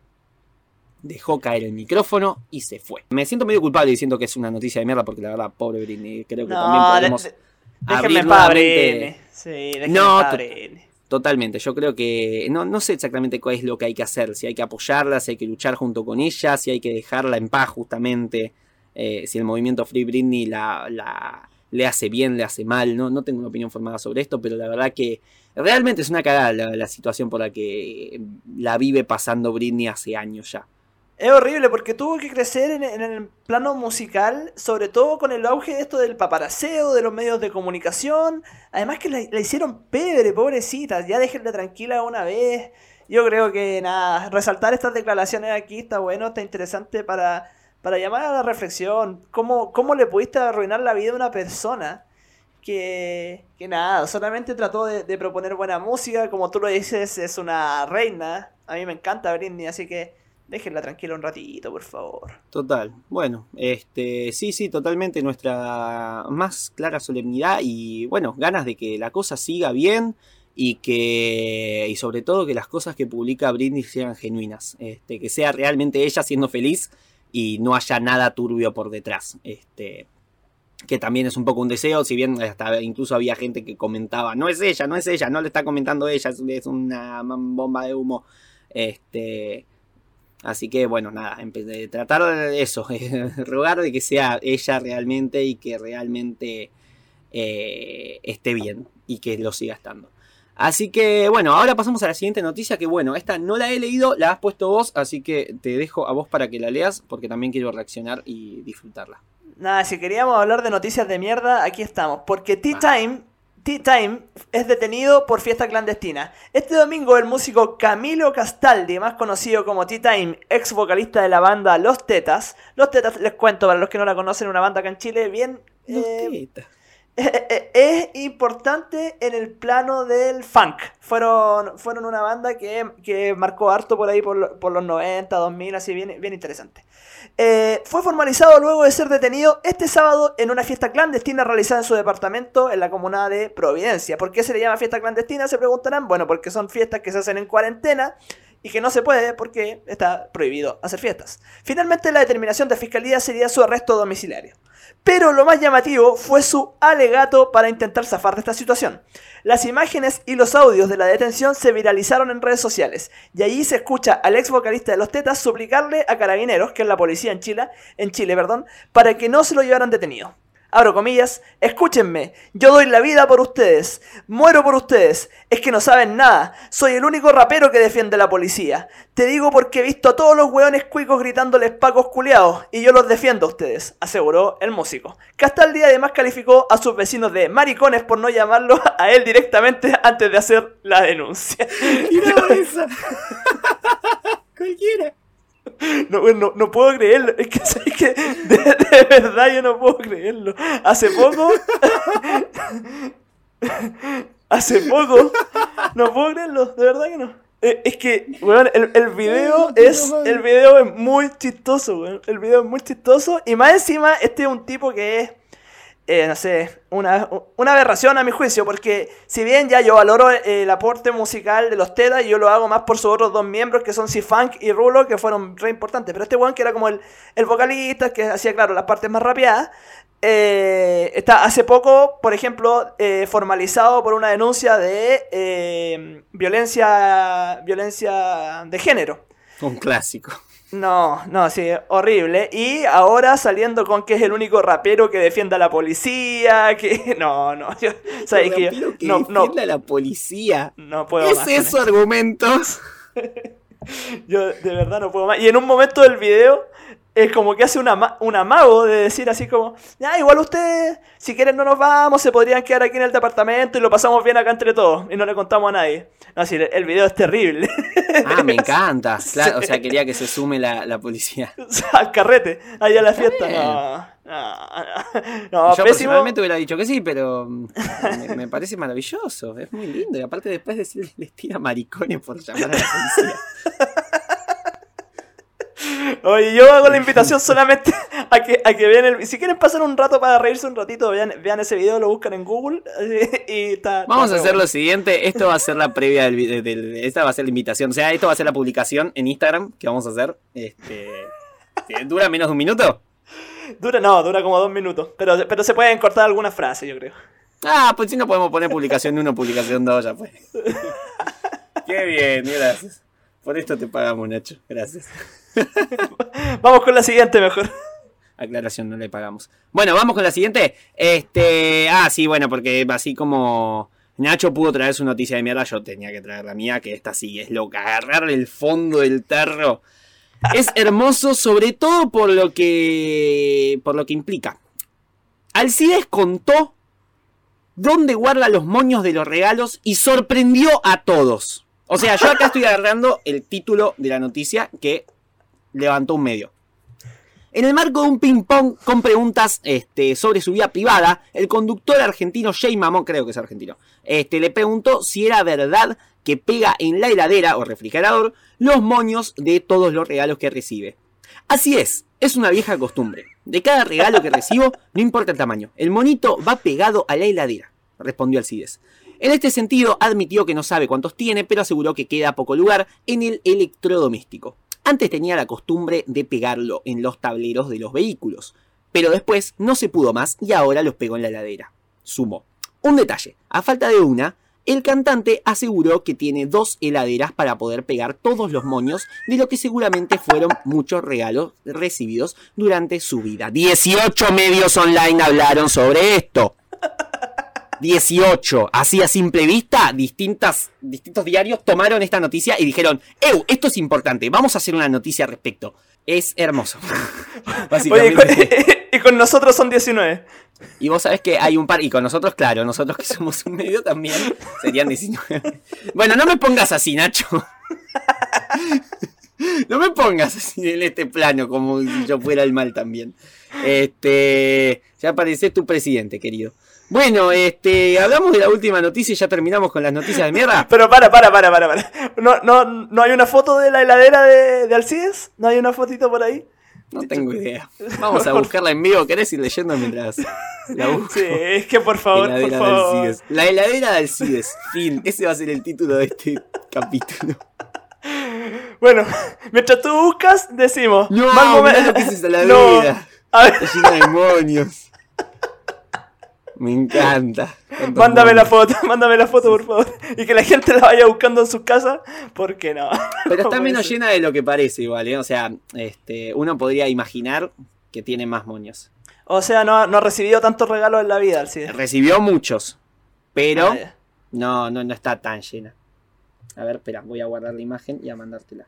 Dejó caer el micrófono y se fue. Me siento medio culpable diciendo que es una noticia de mierda porque la verdad, pobre Britney, creo que también podemos de, déjenme abrir Sí, no, Totalmente, yo creo que no, no sé exactamente cuál es lo que hay que hacer, si hay que apoyarla, si hay que luchar junto con ella, si hay que dejarla en paz justamente, eh, si el movimiento Free Britney la, la, le hace bien, le hace mal, no, no tengo una opinión formada sobre esto, pero la verdad que realmente es una cagada la, situación por la que la vive pasando Britney hace años ya. Es horrible porque tuvo que crecer en, el plano musical, sobre todo con el auge de esto del paparaceo, de los medios de comunicación. Además que la, hicieron pebre, pobrecita, ya déjenla tranquila una vez. Yo creo que nada, resaltar estas declaraciones aquí está bueno, está interesante para, para llamar a la reflexión. ¿Cómo, ¿Cómo le pudiste arruinar la vida a una persona que, que nada, solamente trató de, proponer buena música, como tú lo dices, es una reina. A mí me encanta Britney, así que déjenla tranquila un ratito, por favor. Total. Bueno, este, sí, sí, totalmente nuestra más clara solemnidad y bueno, ganas de que la cosa siga bien y que y sobre todo que las cosas que publica Britney sean genuinas, este, que sea realmente ella siendo feliz y no haya nada turbio por detrás. Este, que también es un poco un deseo, si bien hasta incluso había gente que comentaba, no es ella, no es ella, no le está comentando ella, es una bomba de humo. Este, así que bueno, nada, tratar de eso, rogar de que sea ella realmente y que realmente eh, esté bien y que lo siga estando. Así que bueno, ahora pasamos a la siguiente noticia que bueno, esta no la he leído, la has puesto vos, así que te dejo a vos para que la leas porque también quiero reaccionar y disfrutarla. Nada, si queríamos hablar de noticias de mierda, aquí estamos. Porque Tea Time, Tea Time es detenido por fiesta clandestina. Este domingo el músico Camilo Castaldi, más conocido como Tea Time, ex vocalista de la banda Los Tetas. Los Tetas, les cuento para los que no la conocen, una banda acá en Chile bien... Los eh, Tetas. es importante en el plano del funk. Fueron, fueron una banda que, marcó harto por ahí por, los 90, 2000, así bien, bien interesante. Eh, fue formalizado luego de ser detenido este sábado en una fiesta clandestina realizada en su departamento en la comuna de Providencia. ¿Por qué se le llama fiesta clandestina? Se preguntarán. Bueno, porque son fiestas que se hacen en cuarentena y que no se puede porque está prohibido hacer fiestas. Finalmente la determinación de fiscalía sería su arresto domiciliario. Pero lo más llamativo fue su alegato para intentar zafar de esta situación. Las imágenes y los audios de la detención se viralizaron en redes sociales, y allí se escucha al ex vocalista de Los Tetas suplicarle a carabineros, que es la policía en Chile, en Chile, perdón, para que no se lo llevaran detenido abro comillas, escúchenme, yo doy la vida por ustedes, muero por ustedes, es que no saben nada, soy el único rapero que defiende la policía. Te digo porque he visto a todos los hueones cuicos gritándoles pacos culiados, y yo los defiendo a ustedes, aseguró el músico, que hasta el día además calificó a sus vecinos de maricones por no llamarlo a él directamente antes de hacer la denuncia. Cualquiera. No, no, no, puedo creerlo. Es que, que de, verdad yo no puedo creerlo. Hace poco. Hace poco. No puedo creerlo, de verdad que no. Eh, es que, weón, el, el, video es. El video es muy chistoso, weón. El video es muy chistoso. Y más encima, este es un tipo que es eh, no sé, una, una, aberración a mi juicio, porque si bien ya yo valoro el aporte musical de los Tetas, yo lo hago más por sus otros dos miembros, que son C-Funk y Rulo, que fueron re importantes, pero este weón que era como el, el vocalista, que hacía, claro, las partes más rapeadas, eh, está hace poco, por ejemplo, eh, formalizado por una denuncia de violencia, violencia de género. Un clásico. No, no, sí, horrible. Y ahora saliendo con que es el único rapero que defienda a la policía, que... No, no, yo... ¿sabes que, que no, defienda a la policía. No puedo ¿Es eso argumentos? yo de verdad no puedo más. Y en un momento del video es como que hace una, un amago de decir así como, ya, igual ustedes, si quieren no nos vamos, se podrían quedar aquí en el departamento y lo pasamos bien acá entre todos y no le contamos a nadie. No, así, el video es terrible. Ah, me encanta. Claro, o sea, quería que se sume la, la policía. Al carrete, ahí a la fiesta. No, no, no. Yo personalmente hubiera dicho que sí, pero me, me, parece maravilloso. Es muy lindo. Y aparte después decirle les tira maricones por llamar a la policía. Oye, yo hago la invitación solamente a que, a que vean el... Si quieren pasar un rato para reírse un ratito, vean, vean ese video, lo buscan en Google y está... Vamos a hacer lo siguiente, esto va a ser la previa del, video Esta va a ser la invitación, o sea, esto va a ser la publicación en Instagram que vamos a hacer. Este, ¿Dura menos de un minuto? Dura, no, dura como dos minutos, pero, pero se pueden cortar algunas frases, yo creo. Ah, pues si no podemos poner publicación 1, publicación 2, ya pues. Qué bien, gracias. Por esto te pagamos, Nacho. Gracias. vamos con la siguiente mejor. Aclaración, no le pagamos. Bueno, vamos con la siguiente. Este. Ah, sí, bueno, porque así como. Nacho pudo traer su noticia de mierda, yo tenía que traer la mía, que esta sí es loca. Agarrarle el fondo del tarro. Es hermoso, sobre todo por lo que. por lo que implica. Alcides contó dónde guarda los moños de los regalos y sorprendió a todos. O sea, yo acá estoy agarrando el título de la noticia que levantó un medio. En el marco de un ping-pong con preguntas este, sobre su vida privada, el conductor argentino Jay Mamón, creo que es argentino, este, le preguntó si era verdad que pega en la heladera o refrigerador los moños de todos los regalos que recibe. Así es, es una vieja costumbre. De cada regalo que recibo, no importa el tamaño, el monito va pegado a la heladera, respondió Alcides. En este sentido, admitió que no sabe cuántos tiene, pero aseguró que queda poco lugar en el electrodoméstico. Antes tenía la costumbre de pegarlo en los tableros de los vehículos, pero después no se pudo más y ahora los pegó en la heladera. Sumó. Un detalle, a falta de una, el cantante aseguró que tiene dos heladeras para poder pegar todos los moños de lo que seguramente fueron muchos regalos recibidos durante su vida. 18 medios online hablaron sobre esto. 18. Así a simple vista, distintas, distintos diarios tomaron esta noticia y dijeron, ¡Ew! Esto es importante, vamos a hacer una noticia al respecto. Es hermoso. Oye, y con, y con nosotros son 19. Y vos sabés que hay un par, y con nosotros, claro, nosotros que somos un medio también, serían 19. Bueno, no me pongas así, Nacho. No me pongas así en este plano como si yo fuera el mal también. Este, ya aparece tu presidente, querido. Bueno, este, hablamos de la última noticia y ya terminamos con las noticias de mierda. Pero para, para, para, para, para. ¿No, no, no hay una foto de la heladera de, de Alcides? ¿No hay una fotito por ahí? No tengo idea. Vamos a buscarla en vivo. ¿Querés ir leyendo mientras la busco? Sí, es que por favor, por favor. La heladera de Alcides. Fin. Ese va a ser el título de este capítulo. Bueno, mientras tú buscas, decimos. No, mal momento. lo que es. No. A ver. Demonios. Me encanta. Mándame la foto, mándame la foto, por favor. Y que la gente la vaya buscando en su casa, ¿por qué no? Pero está menos llena de lo que parece igual, ¿eh? O sea, este, uno podría imaginar que tiene más moños. O sea, no, no ha recibido tantos regalos en la vida, sí. Recibió muchos, pero ah, no, no, no está tan llena. A ver, espera, voy a guardar la imagen y a mandártela.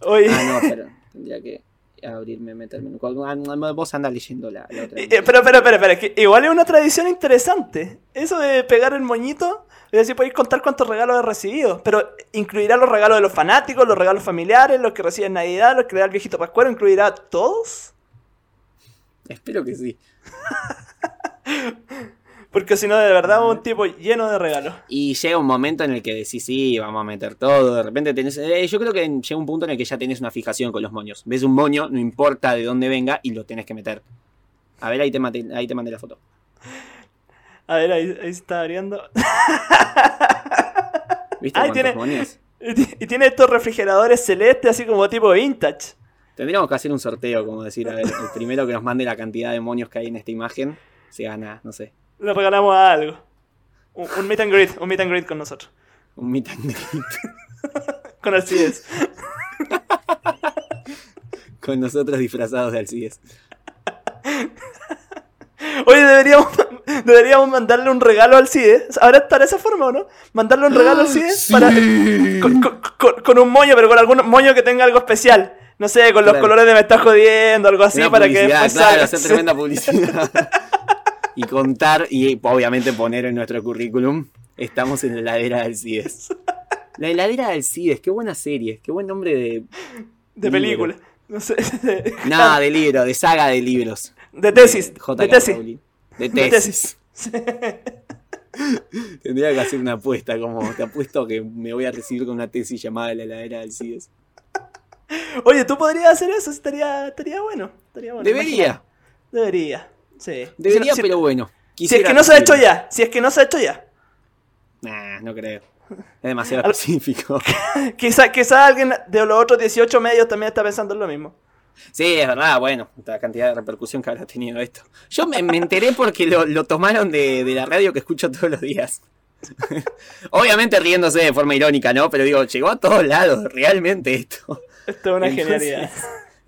Oye. Ah, no, pero tendría que abrirme, meterme. Vos andás leyendo la, otra. Pero, pero, pero, pero, que igual es una tradición interesante. Eso de pegar el moñito. Es decir, podéis contar cuántos regalos he recibido. Pero incluirá los regalos de los fanáticos, los regalos familiares, los que reciben Navidad, los que le da el viejito Pascuero. ¿Incluirá todos? Espero que sí. Porque si no, de verdad, un tipo lleno de regalos. Y llega un momento en el que decís, sí, vamos a meter todo. De repente tenés. Eh, yo creo que llega un punto en el que ya tenés una fijación con los moños. Ves un moño, no importa de dónde venga, y lo tenés que meter. A ver, ahí te, mandé, ahí te mandé la foto. A ver, ahí, está abriendo. ¿Viste ahí tiene, Y tiene estos refrigeradores celestes, así como tipo vintage. Tendríamos que hacer un sorteo, como decir, a ver, el primero que nos mande la cantidad de moños que hay en esta imagen se gana, no sé, le regalamos algo. Un, meet and greet, un meet and greet con nosotros. Un meet and greet. con Alcides. con nosotros disfrazados de Alcides. Oye, deberíamos, deberíamos mandarle un regalo al CIDE. Ahora está de esa forma, ¿o no? Mandarle un regalo al CIDE para, con, un moño, pero con algún moño que tenga algo especial. No sé, con los colores de me estás jodiendo, algo así, para que después claro, hacer tremenda publicidad. y contar y obviamente poner en nuestro currículum, estamos en la heladera del CIDES. La heladera del CIDES, qué buena serie, qué buen nombre de... De película. No sé. Nada, de libro, de saga de libros. De tesis. De, tesis. De tesis. Tendría que hacer una apuesta, como te apuesto que me voy a recibir con una tesis llamada La heladera del CIDES. Oye, tú podrías hacer eso, estaría, estaría bueno. Estaría bueno. Debería. Debería. Sí. Debería, pero bueno. Si es que no se ha hecho ya. Si es que no se ha hecho ya. Nah, no creo. Es demasiado específico. quizá, quizá alguien de los otros 18 medios también está pensando en lo mismo. Sí, es verdad, bueno, la cantidad de repercusión que habrá tenido esto. Yo me, enteré porque lo, tomaron de, la radio que escucho todos los días. Obviamente riéndose de forma irónica, ¿no? Pero digo, llegó a todos lados, realmente esto. Esto es una genialidad.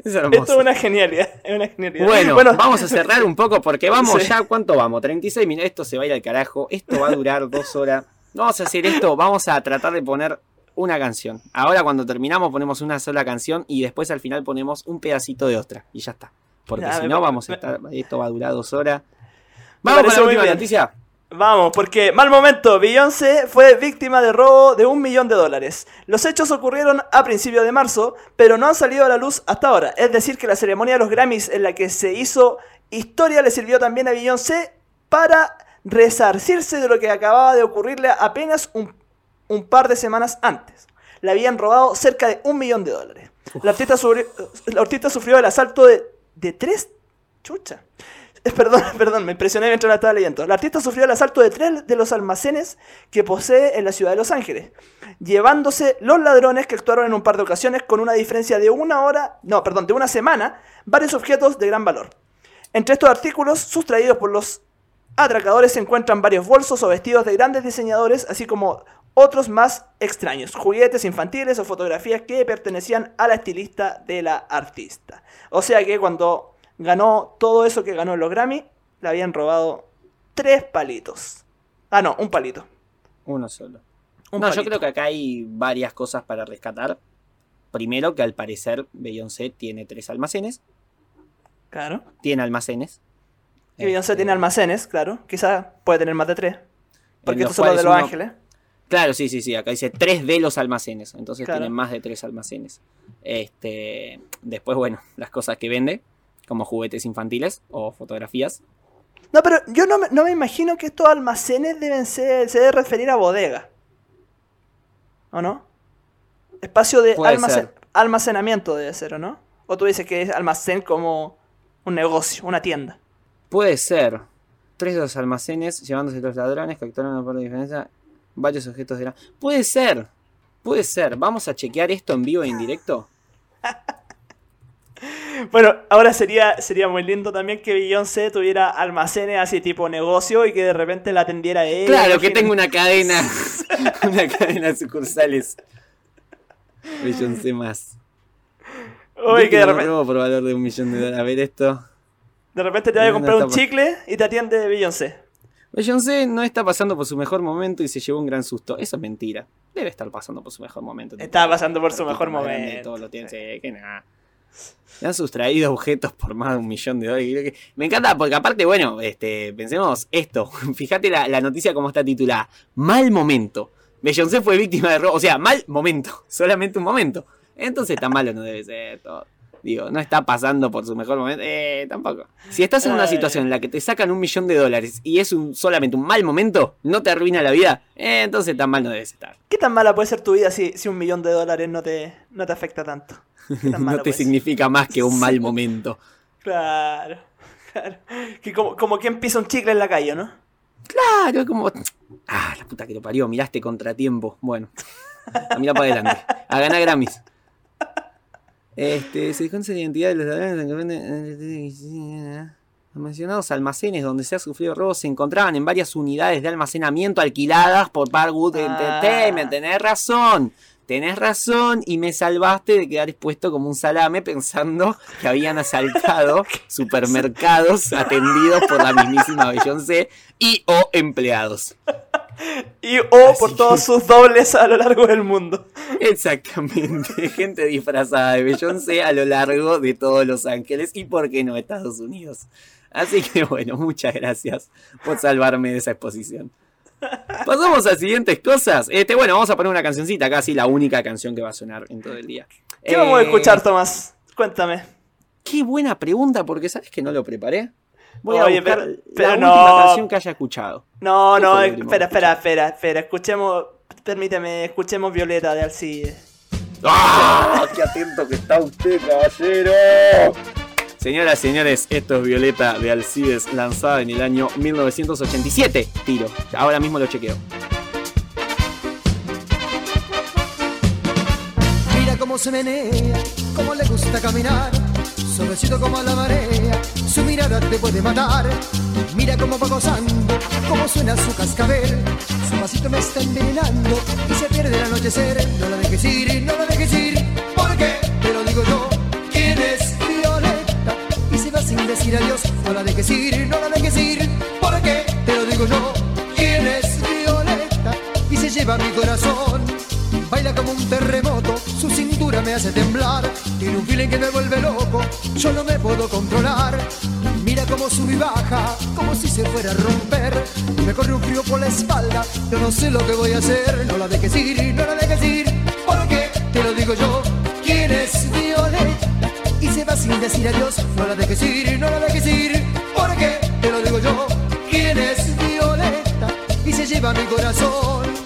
Es Esto es una genialidad, es una genialidad. Bueno, vamos a cerrar un poco porque vamos ya, ¿cuánto vamos? 36 minutos, esto se va a ir al carajo, esto va a durar dos horas. Vamos a hacer esto, vamos a tratar de poner una canción. Ahora cuando terminamos ponemos una sola canción y después al final ponemos un pedacito de otra y ya está. Porque si no vamos a estar, esto va a durar dos horas. Vamos con la última noticia. Vamos, porque mal momento, Beyoncé fue víctima de robo de un millón de dólares. Los hechos ocurrieron a principios de marzo, pero no han salido a la luz hasta ahora. Es decir, que la ceremonia de los Grammys en la que se hizo historia le sirvió también a Beyoncé para resarcirse de lo que acababa de ocurrirle apenas un, par de semanas antes. Le habían robado cerca de un millón de dólares. La artista, sufrió, el asalto de, de tres... Chucha perdón, perdón, me impresioné mientras la estaba leyendo. La artista sufrió el asalto de tres de los almacenes que posee en la ciudad de Los Ángeles, llevándose los ladrones que actuaron en un par de ocasiones con una diferencia de una hora, no, perdón, de una semana, varios objetos de gran valor. Entre estos artículos sustraídos por los atracadores se encuentran varios bolsos o vestidos de grandes diseñadores, así como otros más extraños, juguetes infantiles o fotografías que pertenecían a la estilista de la artista. O sea que cuando ganó todo eso que ganó en los Grammy, le habían robado tres palitos. Ah, no, un palito. Uno solo. Un no, yo creo que acá hay varias cosas para rescatar. Primero, que al parecer Beyoncé tiene tres almacenes. Claro. Tiene almacenes. Y Beyoncé Este, tiene almacenes, claro. Quizá puede tener más de tres. Porque estos son los de Los uno- Ángeles. Claro, sí, sí, sí. Acá dice tres de los almacenes. Entonces Claro. tienen más de tres almacenes. Este, después, bueno, las cosas que vende, como juguetes infantiles o fotografías. No, pero yo no me, no me imagino que estos almacenes deben ser, se debe referir a bodega. ¿O no? Espacio de almacen- almacenamiento debe ser, ¿o no? O tú dices que es almacén como un negocio, una tienda. Puede ser. Tres de los almacenes llevándose los ladrones que actuaron una parte de diferencia. Varios objetos de la. Puede ser. Puede ser. Vamos a chequear esto en vivo e en directo. Bueno, ahora sería, sería muy lindo también que Beyoncé tuviera almacenes así tipo negocio y que de repente la atendiera ella. Claro, que tengo una cadena. una cadena de sucursales. Beyoncé más. Uy, que de repente, por valor de un millón de dólares. A ver esto. de repente te vaya a comprar un está chicle y te atiende Beyoncé. Beyoncé no está pasando por su mejor momento y se llevó un gran susto. Eso es mentira. Debe estar pasando por su mejor momento. Estaba pasando por su mejor momento. todo lo tiene, sí, que nada. Le han sustraído objetos por más de un millón de dólares. Me encanta porque aparte, bueno, este, pensemos esto. Fíjate la, la noticia como está titulada. Mal momento. Beyoncé fue víctima de robo. O sea, mal momento. Solamente un momento. Entonces tan malo no debe ser todo. Digo, no está pasando por su mejor momento. Eh, tampoco. Si estás en una Ay. situación en la que te sacan un millón de dólares y es un, solamente un mal momento, no te arruina la vida, eh, entonces tan mal no debes estar. ¿Qué tan mala puede ser tu vida si, si un millón de dólares no te, no te afecta tanto? ¿Qué tan mala no te significa más que un mal momento. Claro, claro. Que como, como quien pisa un chicle en la calle, ¿no? Claro, es como. Ah, la puta que lo parió, miraste contratiempo. Bueno, a mirar para adelante. A ganar Grammys. Este, se desconoce la identidad de los ladrones Los mencionados almacenes donde se ha sufrido robo se encontraban en varias unidades de almacenamiento alquiladas por Parkwood Ah. Entertainment. Tenés razón. Tenés razón y me salvaste de quedar expuesto como un salame pensando que habían asaltado supermercados atendidos por la mismísima Beyoncé y o empleados. Y o por todos sus dobles a lo largo del mundo. Exactamente, gente disfrazada de Beyoncé a lo largo de todos Los Ángeles y por qué no Estados Unidos. Así que bueno, muchas gracias por salvarme de esa exposición. Pasamos a siguientes cosas. Este, bueno, vamos a poner una cancioncita, casi la única canción que va a sonar en todo el día. ¿Qué vamos a Eh, escuchar, Tomás? Cuéntame. Qué buena pregunta, porque sabes que no lo preparé. Voy Oye, a buscar pero- la última no. canción que haya escuchado. No, ¿Qué no, eh, espera, espera, espera, espera. Escuchemos, permíteme, escuchemos Violeta de Alcide. ¡Ah! ¡Qué atento que está usted, caballero! Señoras, señores, esto es Violeta de Alcides, lanzada en el año 1987. Tiro, ahora mismo lo chequeo. Mira cómo se menea, cómo le gusta caminar, suavecito como la marea, su mirada te puede matar. Mira cómo va gozando, cómo suena su cascabel, su pasito me está envenenando y se pierde el anochecer. No la dejes ir, no la dejes ir, porque te lo digo yo, ¿quién es sin decir adiós, no la dejes ir, no la dejes ir, porque te lo digo yo, ¿quién es Violeta? Y se lleva mi corazón. Baila como un terremoto, su cintura me hace temblar. Tiene un feeling que me vuelve loco, yo no me puedo controlar. Mira cómo sube y baja, como si se fuera a romper. Me corre un frío por la espalda, yo no sé lo que voy a hacer. No la dejes ir, no la dejes ir, porque te lo digo yo. ¿Quién es Violeta? va sin decir adiós. No la dejes ir, no la dejes ir, porque te lo digo yo. ¿Quién es Violeta? Y se lleva mi corazón.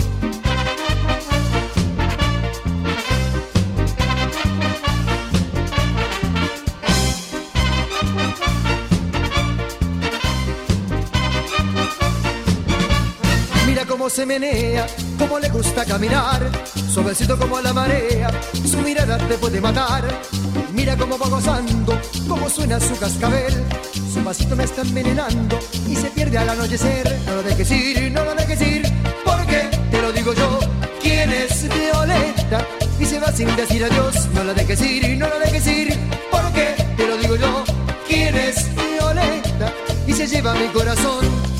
se menea, como le gusta caminar, suavecito como la marea, su mirada te puede matar, Mira cómo va gozando, cómo suena su cascabel, su pasito me está envenenando y se pierde al anochecer. No lo dejes ir, no lo dejes ir, porque te lo digo yo, quién es Violeta y se va sin decir adiós. No la dejes ir, no la dejes ir, porque te lo digo yo, quién es Violeta y se lleva mi corazón.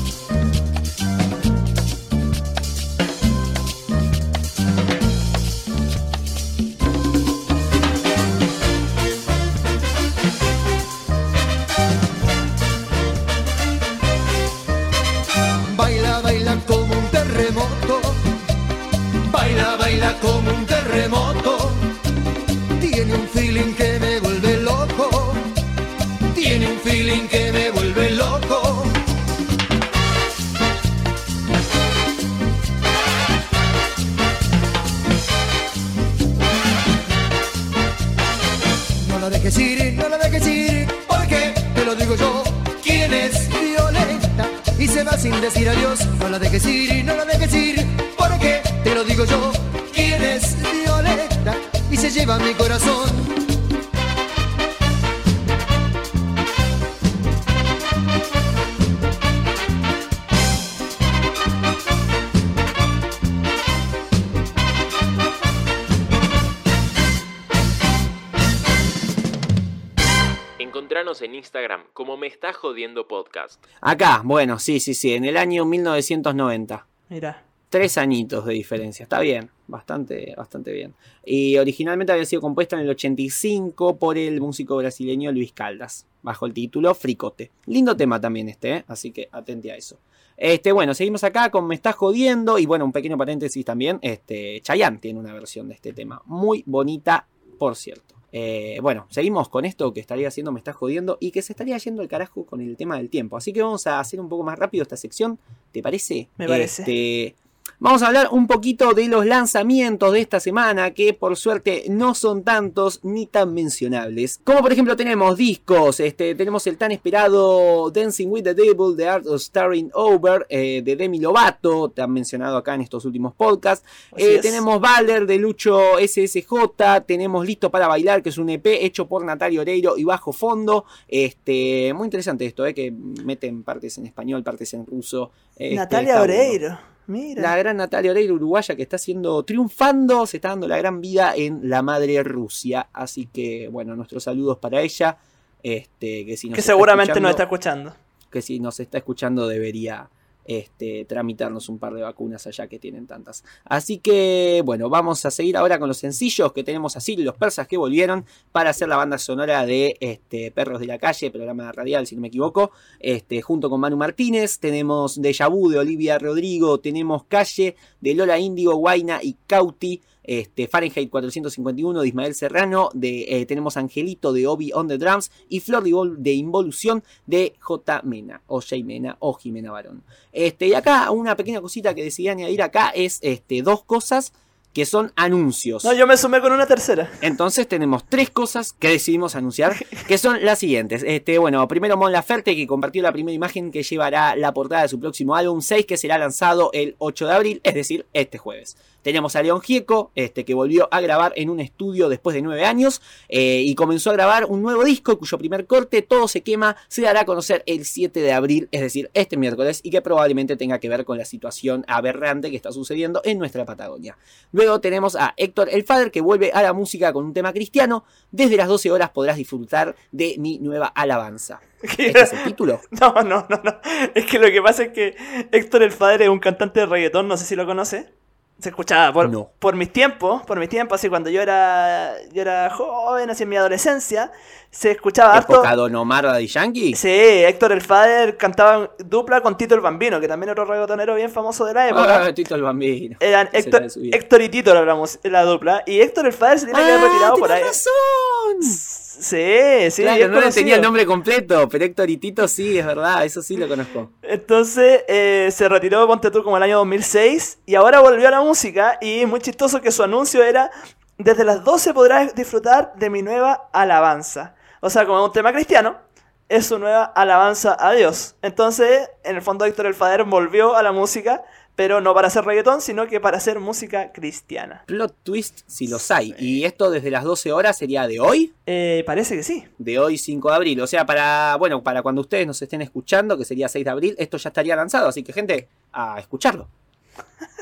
Jodiendo Podcast. Acá, bueno, sí, sí, sí, en el año 1990. Mira. Tres añitos de diferencia. Está bien, bastante, bastante bien. Y originalmente había sido compuesta en el 85 por el músico brasileño Luis Caldas, bajo el título Fricote. Lindo tema también este, ¿eh? así que atente a eso. Este, bueno, seguimos acá con Me Estás Jodiendo. Y bueno, un pequeño paréntesis también. Este, Chayanne tiene una versión de este tema. Muy bonita, por cierto. Eh, bueno, seguimos con esto que estaría haciendo Me Estás Jodiendo y que se estaría yendo al carajo con el tema del tiempo. Así que vamos a hacer un poco más rápido esta sección. ¿Te parece? Me parece. Este, Vamos a hablar un poquito de los lanzamientos de esta semana, que por suerte no son tantos ni tan mencionables. Como por ejemplo tenemos discos, este, tenemos el tan esperado Dancing with the Devil, The Art of Starring Over, eh, de Demi Lovato, tan mencionado acá en estos últimos podcasts. Eh, es. tenemos Balder de Lucho SSJ, tenemos Listo para Bailar, que es un EP hecho por Natalia Oreiro y Bajo Fondo. Este, muy interesante esto, eh, que meten partes en español, partes en ruso. Este, Natalia bueno. Mira. La gran Natalia Oreiro, uruguaya, que está haciendo, triunfando, se está dando la gran vida en la madre Rusia. Así que, bueno, nuestros saludos para ella. Este, que si nos que seguramente nos está escuchando. que si nos está escuchando debería este, tramitarnos un par de vacunas allá que tienen tantas. Así que bueno, vamos a seguir ahora con los sencillos que tenemos así, los persas que volvieron para hacer la banda sonora de este, Perros de la Calle, programa radial si no me equivoco, este, junto con Manu Martínez, tenemos Deja Vu de Olivia Rodrigo, tenemos Calle de Lola Índigo, Guaina y Cauti, este, Fahrenheit 451 de Ismael Serrano, de, eh, tenemos Angelito de Obi on the Drums y Flor de, Invol- de Involución de J. Mena, o J. Mena, o Jimena Barón. Este, y acá una pequeña cosita que decidí añadir acá es este, dos cosas que son anuncios. No, yo me sumé con una tercera. Entonces tenemos tres cosas que decidimos anunciar, que son las siguientes. Este, bueno, primero Mon Laferte, que compartió la primera imagen que llevará la portada de su próximo álbum 6, que será lanzado el 8 de abril, es decir, este jueves. Tenemos a León Gieco, este, que volvió a grabar en un estudio después de nueve años eh, y comenzó a grabar un nuevo disco cuyo primer corte, Todo se quema, se dará a conocer el 7 de abril, es decir, este miércoles, y que probablemente tenga que ver con la situación aberrante que está sucediendo en nuestra Patagonia. Luego tenemos a Héctor El Fader que vuelve a la música con un tema cristiano. Desde las 12 horas podrás disfrutar de mi nueva alabanza. ¿Este es el título? No, no, no, no. Es que lo que pasa es que Héctor el Padre es un cantante de reggaetón, no sé si lo conoce. Se escuchaba por, No. por mis tiempos, por mis tiempos, así cuando yo era, yo era joven, así en mi adolescencia, se escuchaba harto. ¿Época Don Omar Daddy Yankee? Sí, Héctor el Fader cantaba en dupla con Tito el Bambino, que también era otro reggaetonero bien famoso de la época. Ah, Tito el Bambino. Eran Héctor, de. Héctor y Tito la, hablamos, la dupla. Y Héctor el Fader se tiene que haber Ah, retirado por ahí. razón! Sí, sí, claro, bien no le tenía el nombre completo, pero Héctor y Tito sí, es verdad, eso sí lo conozco. Entonces eh, se retiró de Ponte tú como el año 2006 y ahora volvió a la música y es muy chistoso que su anuncio era desde las 12 podrás disfrutar de mi nueva alabanza. O sea, como es un tema cristiano, es su nueva alabanza a Dios. Entonces, en el fondo Héctor El Fader volvió a la música pero no para hacer reggaetón, sino que para hacer música cristiana. Plot twist si los hay. Y esto desde las 12 horas sería de hoy. Eh, parece que sí. De hoy 5 de abril. O sea, para, bueno, para cuando ustedes nos estén escuchando, que sería 6 de abril, esto ya estaría lanzado. Así que gente, a escucharlo.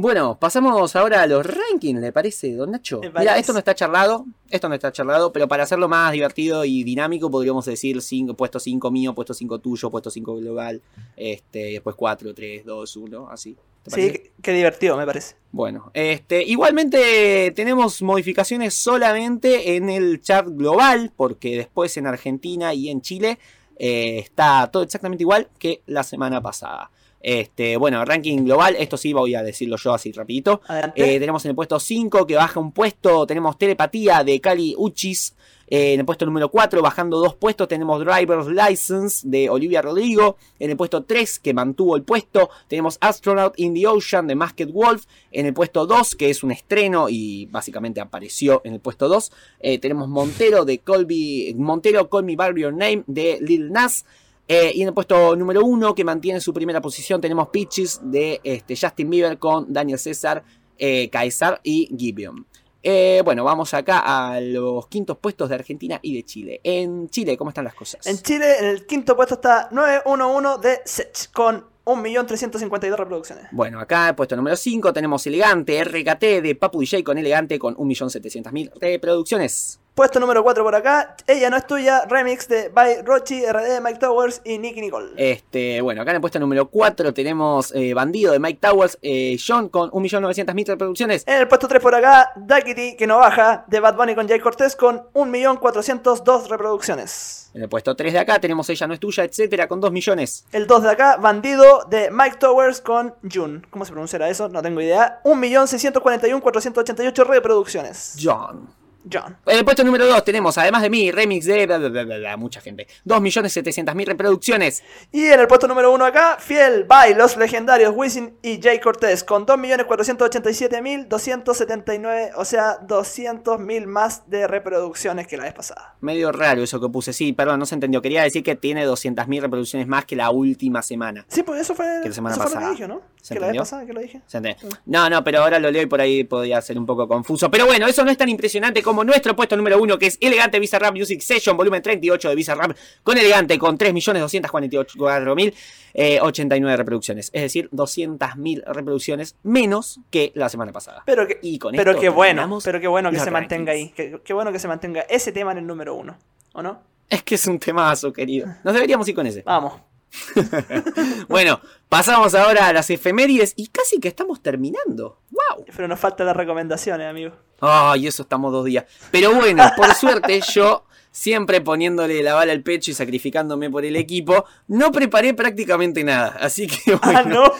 Bueno, pasamos ahora a los rankings, ¿le parece, don Nacho? Mira, esto no está charlado, esto no está charlado, pero para hacerlo más divertido y dinámico podríamos decir cinco, puesto 5 mío, puesto 5 tuyo, puesto 5 global, este, después 4, 3, 2, 1, así. ¿Te Sí, qué, divertido, me parece. Bueno, este, igualmente tenemos modificaciones solamente en el chart global, porque después en Argentina y en Chile eh, está todo exactamente igual que la semana pasada. Este, bueno, ranking global, esto sí voy a decirlo yo así rapidito. Eh, tenemos en el puesto 5 que baja un puesto, tenemos Telepatía de Cali Uchis. Eh, en el puesto número 4, bajando dos puestos, tenemos Driver's License de Olivia Rodrigo. En el puesto 3, que mantuvo el puesto, tenemos Astronaut in the Ocean de Masked Wolf. En el puesto 2, que es un estreno y básicamente apareció en el puesto 2, eh, tenemos Montero de Colby, Montero Call Me By Your Name de Lil Nas. Eh, y en el puesto número 1, que mantiene su primera posición, tenemos Peaches de este, Justin Bieber con Daniel César, eh, Caesar y Gibeon. Eh, bueno, vamos acá a los quintos puestos de Argentina y de Chile. En Chile, ¿cómo están las cosas? En Chile, en el quinto puesto está 911 de Sech, con 1.352 reproducciones. Bueno, acá, puesto número 5, tenemos Elegante, RKT de Papu DJ con Elegante con 1.700.000 reproducciones. Puesto número 4 por acá, Ella no es tuya, remix de By Rochi, RD, Mike Towers y Nicky Nicole. Este, bueno, acá en el puesto número 4 tenemos eh, Bandido de Mike Towers, eh, John con 1.900.000 reproducciones. En el puesto 3 por acá, Duckity, que no baja, de Bad Bunny con Jay Cortez con 1.402 reproducciones. En el puesto 3 de acá tenemos Ella no es tuya, etcétera, con 2 millones. El 2 de acá, Bandido, de Mike Towers con June. ¿Cómo se pronunciará eso? No tengo idea. 1.641.488 reproducciones. John. John. En el puesto número 2 tenemos, además de mí, remix de bla, bla, bla, bla, bla, mucha gente. 2.700.000 reproducciones. Y en el puesto número 1 acá, Fiel by los legendarios Wisin y Jay Cortez con 2.487.279, o sea, 200.000 más de reproducciones que la vez pasada. Medio raro eso que puse. Sí, perdón, no se entendió. Quería decir que tiene 200.000 reproducciones más que la última semana. Sí, pues eso fue, Que la semana eso fue lo pasada. que dije, ¿no? ¿Se Que la vez entendió? pasada que lo dije. ¿Se entiende? No, no, pero ahora lo leo y por ahí podría ser un poco confuso. Pero bueno, eso no es tan impresionante como nuestro puesto número uno, que es Elegante Bizarrap Music Session, volumen 38 de Bizarrap, con Elegante, con 3.244.089 eh, 89 reproducciones. Es decir, 200.000 reproducciones menos que la semana pasada. Pero que, Y con pero qué bueno, pero qué bueno que se mantenga ahí. Qué, bueno que se mantenga ese tema en el número 1, ¿o no? Es que es un temazo, querido. Nos deberíamos ir con ese. Vamos. Bueno, pasamos ahora a las efemérides y casi que estamos terminando. ¡Wow! Pero nos faltan las recomendaciones, amigo. Ay, eso estamos dos días. Pero bueno, por suerte yo, siempre poniéndole la bala al pecho y sacrificándome por el equipo, no preparé prácticamente nada. Así que bueno. Ah, no.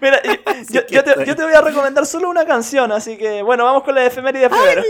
Mira, yo, te, estoy- yo te voy a recomendar solo una canción, así que bueno, vamos con la efeméride primero.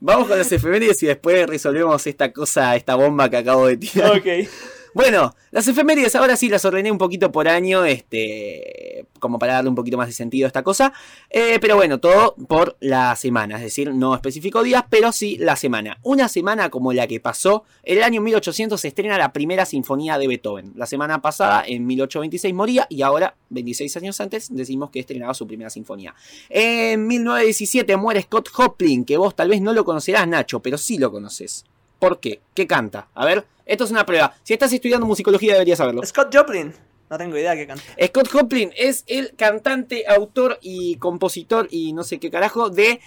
Vamos con las efemérides y después resolvemos esta cosa, esta bomba que acabo de tirar. Ok. Bueno, las efemérides ahora sí las ordené un poquito por año, este, como para darle un poquito más de sentido a esta cosa. Eh, pero bueno, todo por la semana, es decir, no especifico días, pero sí la semana. Una semana como la que pasó, el año 1800 se estrena la primera sinfonía de Beethoven. La semana pasada, en 1826, moría y ahora, 26 años antes, decimos que estrenaba su primera sinfonía. En 1917 muere Scott Joplin, que vos tal vez no lo conocerás, Nacho, pero sí lo conoces. ¿Por qué? ¿Qué canta? A ver, esto es una prueba. Si estás estudiando musicología deberías saberlo. Scott Joplin. No tengo idea qué canta. Scott Joplin es el cantante, autor y compositor y no sé qué carajo de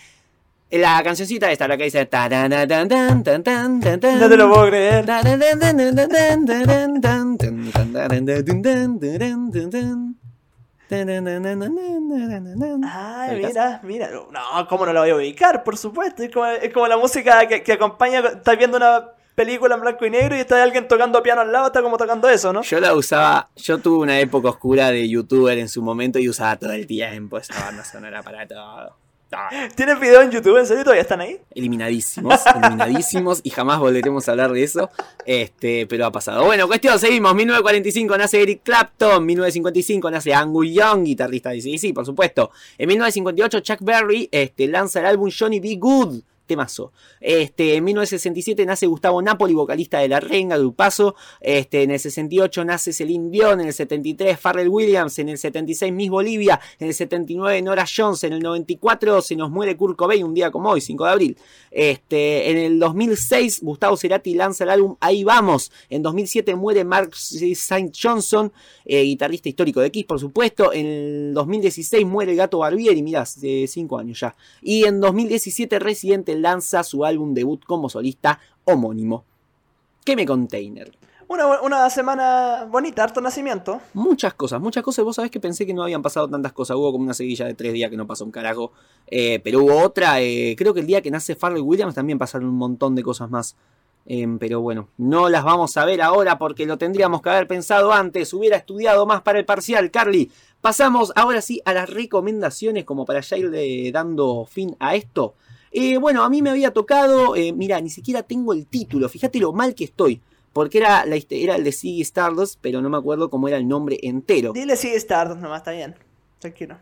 la cancioncita esta, la que dice... No te lo puedo creer. Ay, mira, mira. No, ¿cómo no la voy a ubicar? Por supuesto. Es como, la música que, que acompaña. Estás viendo una película en blanco y negro y está alguien tocando piano al lado, está como tocando eso, ¿no? Yo la usaba, yo tuve una época oscura de youtuber en su momento y usaba todo el tiempo esa banda sonora para todo. Todo. ¿Tienes video en YouTube? ¿En serio todavía están ahí? eliminadísimos, eliminadísimos y jamás volveremos a hablar de eso, este, pero ha pasado. Bueno, cuestión, seguimos, 1945 nace Eric Clapton, 1955 nace Angus Young, guitarrista de sí, por supuesto. En 1958 Chuck Berry este, lanza el álbum Johnny B. Good, temazo. Este, en 1967 nace Gustavo Napoli, vocalista de La Renga, Grupazo. Este, en el 68 nace Celine Dion, en el 73 Farrell Williams, en el 76 Miss Bolivia, en el 79 Nora Jones, en el 94 se nos muere Kurt Cobain un día como hoy, 5 de abril. Este, en el 2006 Gustavo Cerati lanza el álbum Ahí vamos. En 2007 muere Mark St. Johnson, eh, guitarrista histórico de Kiss, por supuesto. En el 2016 muere el gato Barbieri, mirá, hace 5 años ya. Y en 2017 Residente lanza su álbum debut como solista homónimo. ¿Qué me container? Una, una semana bonita, harto nacimiento. Muchas cosas, muchas cosas. Vos sabés que pensé que no habían pasado tantas cosas. Hubo como una seguilla de tres días que no pasó un carajo. Eh, pero hubo otra. eh, creo que el día que nace Farrell Williams también pasaron un montón de cosas más. Em, pero bueno, no las vamos a ver ahora porque lo tendríamos que haber pensado antes. Hubiera estudiado más para el parcial, Carly. Pasamos ahora sí a las recomendaciones como para ya ir eh, dando fin a esto. Eh, bueno, a mí me había tocado, eh, mira, ni siquiera tengo el título, fíjate lo mal que estoy. Porque era, la, hist- era el de Ziggy Stardust, pero no me acuerdo cómo era el nombre entero. Dile sí Stardust nomás, está bien. Tranquilo.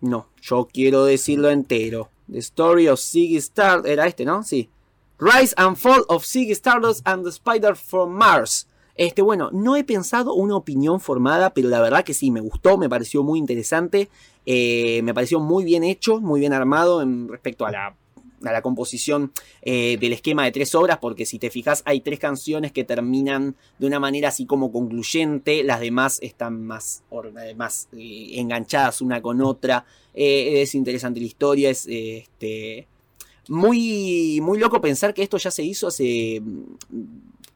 No, yo quiero decirlo entero. The Story of Ziggy Stardust. Era este, ¿no? Sí. Rise and Fall of Ziggy Stardust and the Spider from Mars. Este, bueno, no he pensado una opinión formada, pero la verdad que sí, me gustó, me pareció muy interesante. eh, me pareció muy bien hecho, muy bien armado en respecto a la, a la composición eh, del esquema de tres obras, porque si te fijas, hay tres canciones que terminan de una manera así como concluyente, las demás están más, eh, más eh, enganchadas una con otra. Es interesante la historia, es este, muy, muy loco pensar que esto ya se hizo hace mm,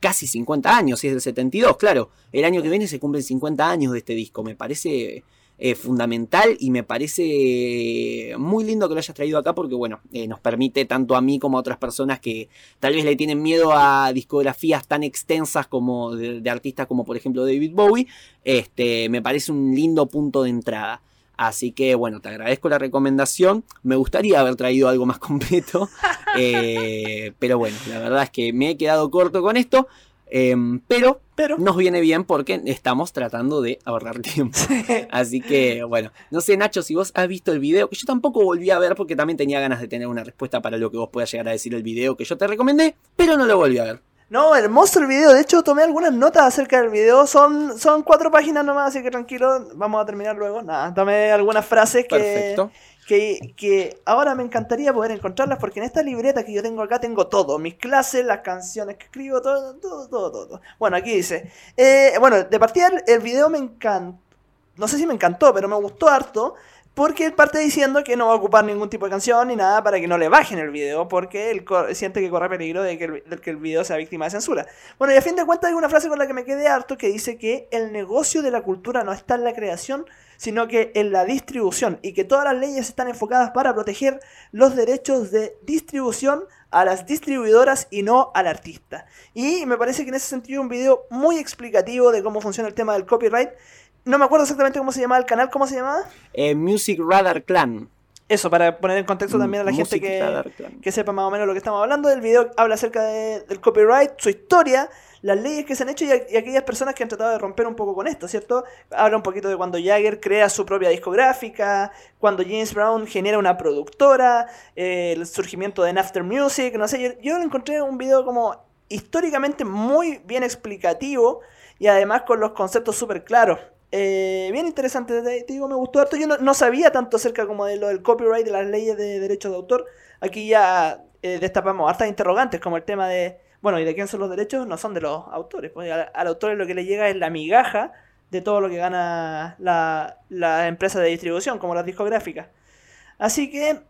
casi 50 años, si es del 72, claro. El año que viene se cumplen 50 años de este disco, me parece eh, fundamental y me parece muy lindo que lo hayas traído acá porque, bueno, eh, nos permite tanto a mí como a otras personas que tal vez le tienen miedo a discografías tan extensas como de, artistas como por ejemplo David Bowie, este, me parece un lindo punto de entrada. Así que bueno, te agradezco la recomendación. Me gustaría haber traído algo más completo. eh, pero bueno, la verdad es que me he quedado corto con esto. Em, pero Pero. nos viene bien porque estamos tratando de ahorrar tiempo. Así que bueno, no sé Nacho si vos has visto el video, que yo tampoco volví a ver porque también tenía ganas de tener una respuesta para lo que vos puedas llegar a decir el video que yo te recomendé, pero no lo volví a ver. No, hermoso el video. De hecho, tomé algunas notas acerca del video. Son, son cuatro páginas nomás, así que tranquilo. Vamos a terminar luego. Nada, tomé algunas frases que, Perfecto. Que, ahora me encantaría poder encontrarlas porque en esta libreta que yo tengo acá tengo todo. Mis clases, las canciones que escribo, todo, todo, todo, todo. Bueno, aquí dice. eh, bueno, de partida el, video me encantó. No sé si me encantó, pero me gustó harto. Porque él parte diciendo que no va a ocupar ningún tipo de canción ni nada para que no le bajen el video, porque él siente que corre peligro de que, el, de que el video sea víctima de censura. Bueno, y a fin de cuentas hay una frase con la que me quedé harto que dice que el negocio de la cultura no está en la creación, sino que en la distribución, y que todas las leyes están enfocadas para proteger los derechos de distribución a las distribuidoras y no al artista. Y me parece que en ese sentido un video muy explicativo de cómo funciona el tema del copyright. No me acuerdo exactamente cómo se llamaba el canal, ¿cómo se llamaba? Eh, Music Radar Clan. Eso, para poner en contexto también a la gente que, Radar Clan. que sepa más o menos lo que estamos hablando. El video habla acerca de- del copyright, su historia, las leyes que se han hecho y, aquellas personas que han tratado de romper un poco con esto, ¿cierto? Habla un poquito de cuando Jagger crea su propia discográfica, cuando James Brown genera una productora, eh, el surgimiento de After Music, no sé, yo, yo encontré un video como históricamente muy bien explicativo y además con los conceptos súper claros. Eh, bien interesante, te, digo, me gustó harto. Yo no, no sabía tanto acerca como de lo del copyright, de las leyes de derechos de autor. Aquí ya eh, destapamos hartas interrogantes, como el tema de, bueno, ¿y de quién son los derechos? No son de los autores. Pues al, al autor lo que le llega es la migaja de todo lo que gana la, la empresa de distribución, como las discográficas. Así que,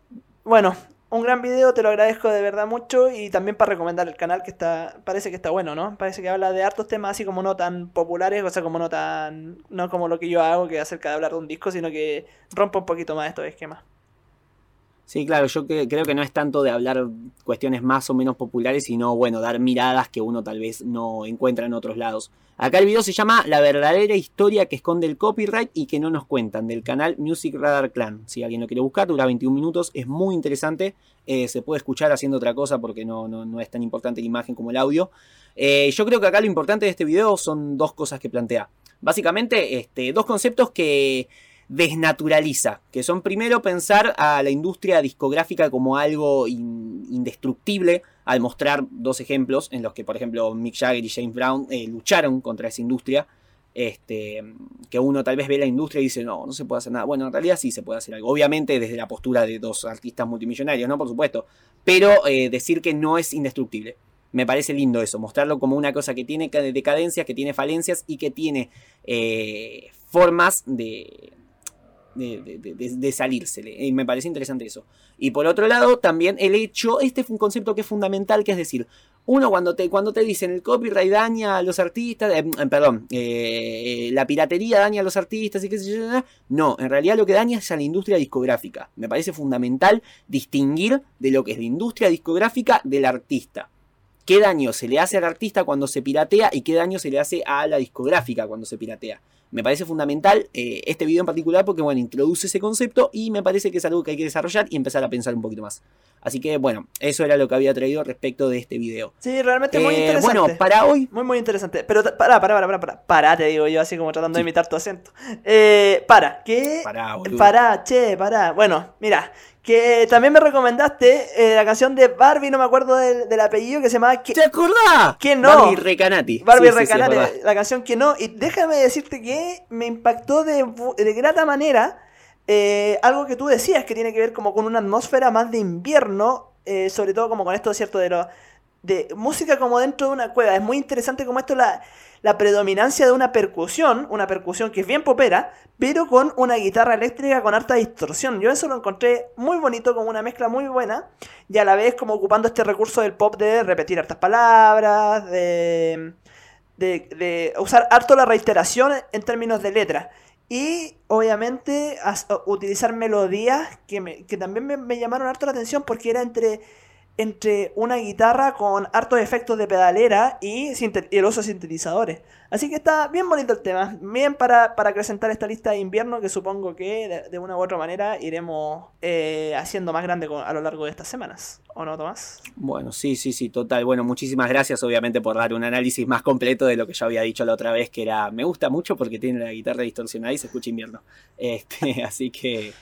bueno, un gran video, te lo agradezco de verdad mucho y también para recomendar el canal que está, parece que está bueno, ¿no? Parece que habla de hartos temas así como no tan populares, o sea, como no tan, no como lo que yo hago, que acerca de hablar de un disco, sino que rompa un poquito más estos esquemas. Sí, claro, yo que- creo que no es tanto de hablar cuestiones más o menos populares, sino, bueno, dar miradas que uno tal vez no encuentra en otros lados. Acá el video se llama La verdadera historia que esconde el copyright y que no nos cuentan, del canal Music Radar Clan. Si alguien lo quiere buscar, dura 21 minutos, es muy interesante. eh, se puede escuchar haciendo otra cosa porque no, no, no es tan importante la imagen como el audio. Eh, yo creo que acá lo importante de este video son dos cosas que plantea. Básicamente, este, dos conceptos que desnaturaliza, que son primero pensar a la industria discográfica como algo indestructible, al mostrar dos ejemplos en los que, por ejemplo, Mick Jagger y James Brown eh, lucharon contra esa industria. Este, que uno tal vez ve la industria y dice, no, no se puede hacer nada. Bueno, en realidad sí se puede hacer algo. Obviamente desde la postura de dos artistas multimillonarios, ¿no? Por supuesto. Pero eh, decir que no es indestructible. Me parece lindo eso, mostrarlo como una cosa que tiene decadencias, que tiene falencias y que tiene eh, formas de, de, de, salírsele. Y me parece interesante eso. Y por otro lado, también el hecho, este fue un concepto que es fundamental, que es decir, uno cuando te, cuando te dicen el copyright daña a los artistas, eh, eh, perdón, eh, la piratería daña a los artistas y qué sé yo, no, en realidad lo que daña es a la industria discográfica. Me parece fundamental distinguir de lo que es la industria discográfica del artista. ¿Qué daño se le hace al artista cuando se piratea y qué daño se le hace a la discográfica cuando se piratea? Me parece fundamental eh, este video en particular porque, bueno, introduce ese concepto y me parece que es algo que hay que desarrollar y empezar a pensar un poquito más. Así que, bueno, eso era lo que había traído respecto de este video. Sí, realmente muy eh, interesante. Bueno, para hoy... Muy, muy interesante. Pero para, para, para, para, para, te digo yo, así como tratando de imitar tu acento. Eh, para, ¿qué? Para, Para, che, para. Bueno, mira, que también me recomendaste eh, la canción de Barbie, no me acuerdo del, apellido, que se llama... ¿Te acordás? Que no. Barbie Recanati. Barbie Recanati, la canción que no. Y déjame decirte que me impactó de, de grata manera eh, algo que tú decías, que tiene que ver como con una atmósfera más de invierno, eh, sobre todo como con esto, ¿cierto? De, lo, de música como dentro de una cueva. Es muy interesante como esto la la predominancia de una percusión, una percusión que es bien popera, pero con una guitarra eléctrica con harta distorsión. Yo eso lo encontré muy bonito, como una mezcla muy buena, y a la vez como ocupando este recurso del pop de repetir hartas palabras, de, de, usar harto la reiteración en términos de letra. Y obviamente utilizar melodías que, que también me, me llamaron harto la atención porque era entre entre una guitarra con hartos efectos de pedalera y, el uso de sintetizadores. Así que está bien bonito el tema, bien para, para acrecentar esta lista de invierno que supongo que de, una u otra manera iremos eh, haciendo más grande a lo largo de estas semanas. ¿O no, Tomás? Bueno, sí, sí, sí, total. Bueno, muchísimas gracias obviamente por dar un análisis más completo de lo que yo había dicho la otra vez, que era, me gusta mucho porque tiene la guitarra distorsionada y se escucha invierno. Este, así que...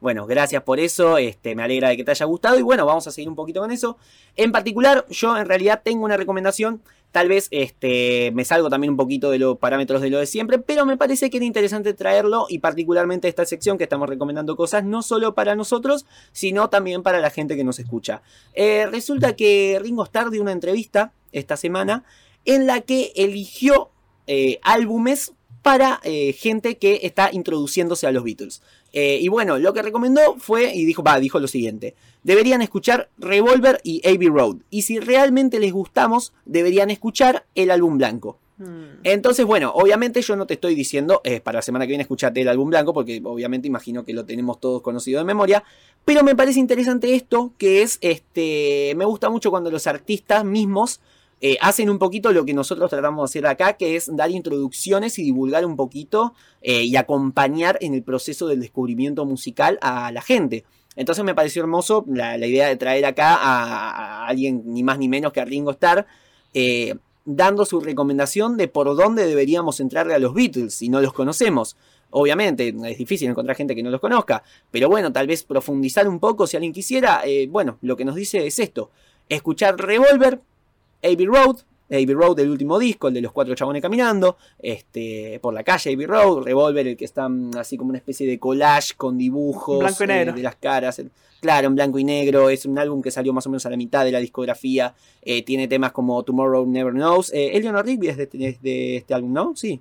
Bueno, gracias por eso, este, me alegra de que te haya gustado y bueno, vamos a seguir un poquito con eso. En particular, yo en realidad tengo una recomendación, tal vez este, me salgo también un poquito de los parámetros de lo de siempre, pero me parece que era interesante traerlo y particularmente esta sección que estamos recomendando cosas no solo para nosotros, sino también para la gente que nos escucha. Eh, resulta que Ringo Starr dio una entrevista esta semana en la que eligió eh, álbumes para eh, gente que está introduciéndose a los Beatles. Eh, y bueno, lo que recomendó fue, y dijo, va, dijo lo siguiente, deberían escuchar Revolver y Abbey Road. Y si realmente les gustamos, deberían escuchar el álbum blanco. Hmm. Entonces, bueno, obviamente yo no te estoy diciendo, eh, para la semana que viene escuchate el álbum blanco, porque obviamente imagino que lo tenemos todos conocido de memoria, pero me parece interesante esto, que es, este, me gusta mucho cuando los artistas mismos eh, hacen un poquito lo que nosotros tratamos de hacer acá, que es dar introducciones y divulgar un poquito eh, y acompañar en el proceso del descubrimiento musical a la gente. Entonces me pareció hermoso la, idea de traer acá a, alguien ni más ni menos que a Ringo Starr, eh, dando su recomendación de por dónde deberíamos entrarle a los Beatles si no los conocemos. Obviamente es difícil encontrar gente que no los conozca, pero bueno, tal vez profundizar un poco si alguien quisiera. bueno, lo que nos dice es esto: escuchar Revolver, Abbey Road, Abbey Road, el último disco, el de los cuatro chabones caminando, este, por la calle Abbey Road, Revolver, el que está así como una especie de collage con dibujos eh, de las caras. Claro, en blanco y negro, es un álbum que salió más o menos a la mitad de la discografía, eh, tiene temas como Tomorrow Never Knows. Eh, Eleanor Rigby es de, este álbum, ¿no? Sí.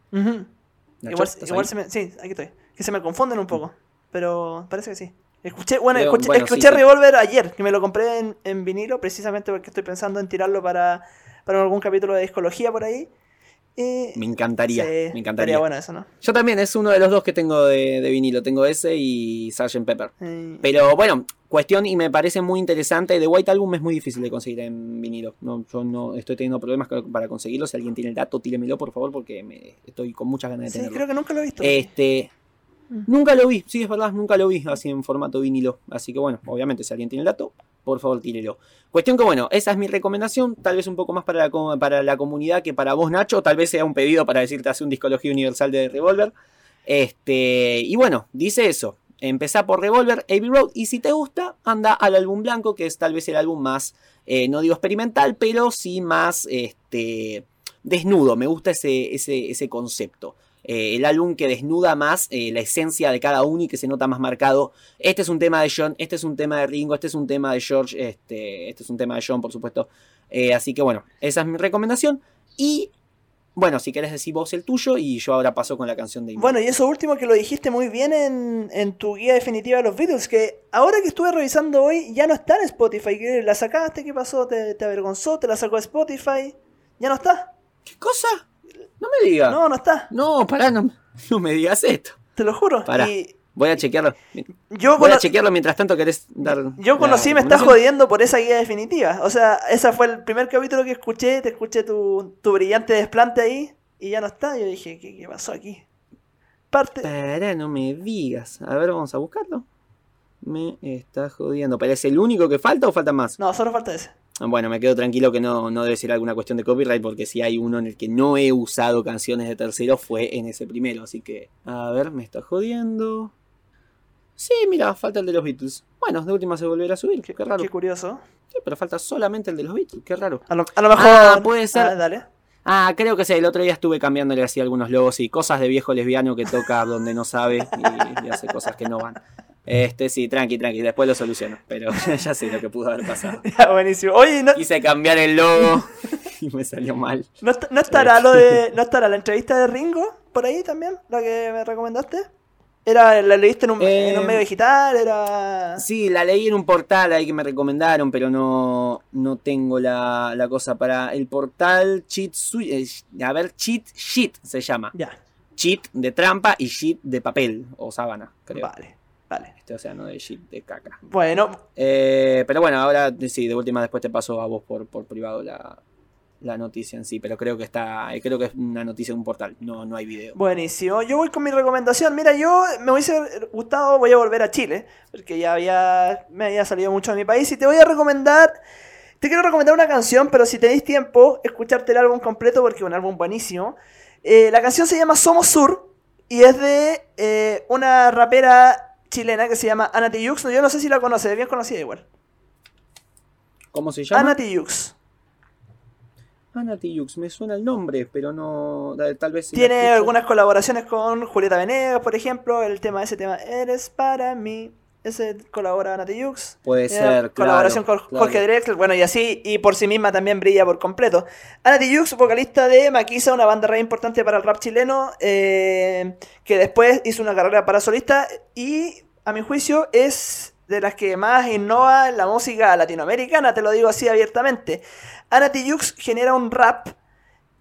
Igual, se me... Sí, aquí estoy. Que se me confunden un poco, pero parece que sí. Escuché, bueno, escuché, Revolver ayer, que me lo compré en, en, vinilo, precisamente porque estoy pensando en tirarlo para, para algún capítulo de discología por ahí. me encantaría, me encantaría. bueno eso, ¿no? Yo también, es uno de los dos que tengo de, vinilo. Tengo ese y Sgt. Pepper. Pero bueno, cuestión y me parece muy interesante. The White Album es muy difícil de conseguir en vinilo. No, yo no estoy teniendo problemas para conseguirlo. Si alguien tiene el dato, tílemelo por favor, porque me, estoy con muchas ganas de sí, tenerlo. creo que nunca lo he visto. Este, Nunca lo vi, sí, es verdad, nunca lo vi así en formato vinilo. Así que bueno, obviamente, si alguien tiene el dato, por favor, tírelo. Cuestión que bueno, esa es mi recomendación, tal vez un poco más para la, para la comunidad que para vos, Nacho, tal vez sea un pedido para decirte hacer un discología universal de Revolver. Este, y bueno, dice eso. Empezá por Revolver, Abbey Road, y si te gusta, anda al álbum blanco, que es tal vez el álbum más, eh, no digo experimental, pero sí más este, desnudo. Me gusta ese, ese, ese concepto. Eh, el álbum que desnuda más eh, la esencia de cada uno y que se nota más marcado. Este es un tema de John, este es un tema de Ringo, este es un tema de George, este, este es un tema de John, por supuesto. Eh, así que bueno, esa es mi recomendación. Y bueno, si querés decir vos el tuyo y yo ahora paso con la canción de Amy. Bueno, y eso último que lo dijiste muy bien en, en tu guía definitiva de los Beatles, que ahora que estuve revisando hoy ya no está en Spotify. ¿Qué- ¿La sacaste? ¿Qué pasó? ¿Te, te avergonzó? ¿Te la sacó de Spotify? ¿Ya no está? ¿Qué cosa? No me digas. No, no está. No, pará, no, no me digas esto. Te lo juro. Pará. Y Voy a chequearlo. yo, Voy a chequearlo mientras tanto querés dar. yo conocí, me estás jodiendo por esa guía definitiva. O sea, ese fue el primer capítulo que escuché. Te escuché tu, tu brillante desplante ahí y ya no está. Yo dije, ¿qué, qué pasó aquí? Parte. Pará, no me digas. A ver, vamos a buscarlo. Me está jodiendo. ¿Pero es el único que falta o falta más? No, solo falta ese. Bueno, me quedo tranquilo que no, no debe ser alguna cuestión de copyright, porque si hay uno en el que no he usado canciones de terceros fue en ese primero. Así que, a ver, me está jodiendo. Sí, mira, falta el de los Beatles. Bueno, de última se volverá a subir. Qué, raro. Qué curioso. Sí, pero falta solamente el de los Beatles. Qué raro. A lo, a lo mejor. Ah, puede ser. Ah, dale. Ah, creo que sí. El otro día estuve cambiándole así algunos logos y cosas de viejo lesbiano que toca donde no sabe y, y hace cosas que no van. Este, sí, tranqui, tranqui. Después lo soluciono. Pero ya sé lo que pudo haber pasado. Ya, buenísimo. Oye, ¿no, Quise cambiar el logo y me salió mal. no, est- no estará lo de. ¿No estará la entrevista de Ringo por ahí también? ¿La que me recomendaste? ¿Era, ¿La leíste en un, Eh, en un medio digital? ¿Era.? Sí, la leí en un portal ahí que me recomendaron, pero no, no tengo la, la cosa para el portal Cheat eh, A ver, Cheat Sheet se llama. Ya, Cheat de trampa y sheet de papel o sábana, creo. vale, vale. Este, o sea, no de sheet de caca. Bueno, Eh, pero bueno, ahora sí, de última después te paso a vos por, por privado la, la noticia en sí, pero creo que está, eh, creo que es una noticia de un portal, no, no hay video. buenísimo. Yo voy con mi recomendación. Mira, yo me hubiese gustado, voy a volver a Chile, porque ya había, me había salido mucho de mi país, y te voy a recomendar. Te quiero recomendar una canción, pero si tenéis tiempo, escucharte el álbum completo, porque es un álbum buenísimo. Eh, la canción se llama Somos Sur, y es de eh, una rapera chilena que se llama Ana Tijoux. Yo no sé si la conoces, es bien conocida igual. ¿Cómo se llama? Ana Tijoux. Ana Tijoux, me suena el nombre, pero no, tal vez... si Tiene algunas colaboraciones con Julieta Venegas, por ejemplo. El tema, ese tema, Eres para mí. Ese colabora Ana Tijoux. Puede Eh, ser, Colaboración claro, con claro. Jorge Drexler, bueno, y así, y por sí misma también brilla por completo. Ana Tijoux, vocalista de Maquisa, una banda re importante para el rap chileno, eh, que después hizo una carrera para solista y, a mi juicio, es de las que más innova en la música latinoamericana, te lo digo así abiertamente. Ana Tijoux genera un rap,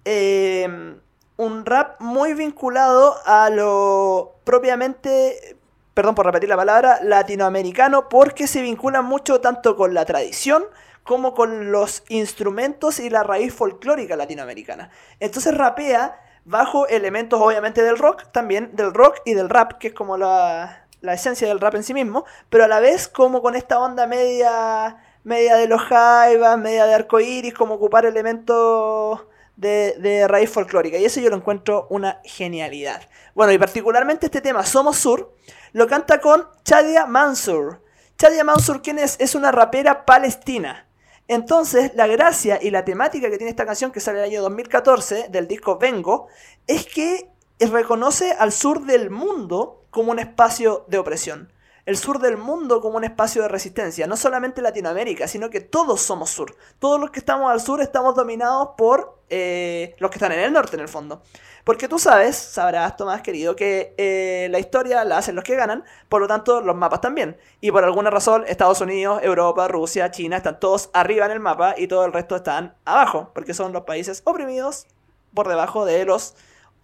eh, un rap muy vinculado a lo propiamente perdón por repetir la palabra, latinoamericano, porque se vincula mucho tanto con la tradición como con los instrumentos y la raíz folclórica latinoamericana. Entonces rapea bajo elementos obviamente del rock, también del rock y del rap, que es como la, la esencia del rap en sí mismo, pero a la vez como con esta onda media, media de los jaivas, media de arcoíris, como ocupar elementos de, de raíz folclórica. Y eso yo lo encuentro una genialidad. Bueno, y particularmente este tema, Somos Sur, lo canta con Chadia Mansur. Chadia Mansur, ¿quién es? Es una rapera palestina. Entonces, la gracia y la temática que tiene esta canción, que sale el año 2014, del disco Vengo, es que reconoce al sur del mundo como un espacio de opresión. El sur del mundo como un espacio de resistencia. No solamente Latinoamérica, sino que todos somos sur. Todos los que estamos al sur estamos dominados por eh, los que están en el norte, en el fondo. Porque tú sabes, sabrás, Tomás querido, que eh, la historia la hacen los que ganan, por lo tanto los mapas también. Y por alguna razón Estados Unidos, Europa, Rusia, China están todos arriba en el mapa y todo el resto están abajo, porque son los países oprimidos por debajo de los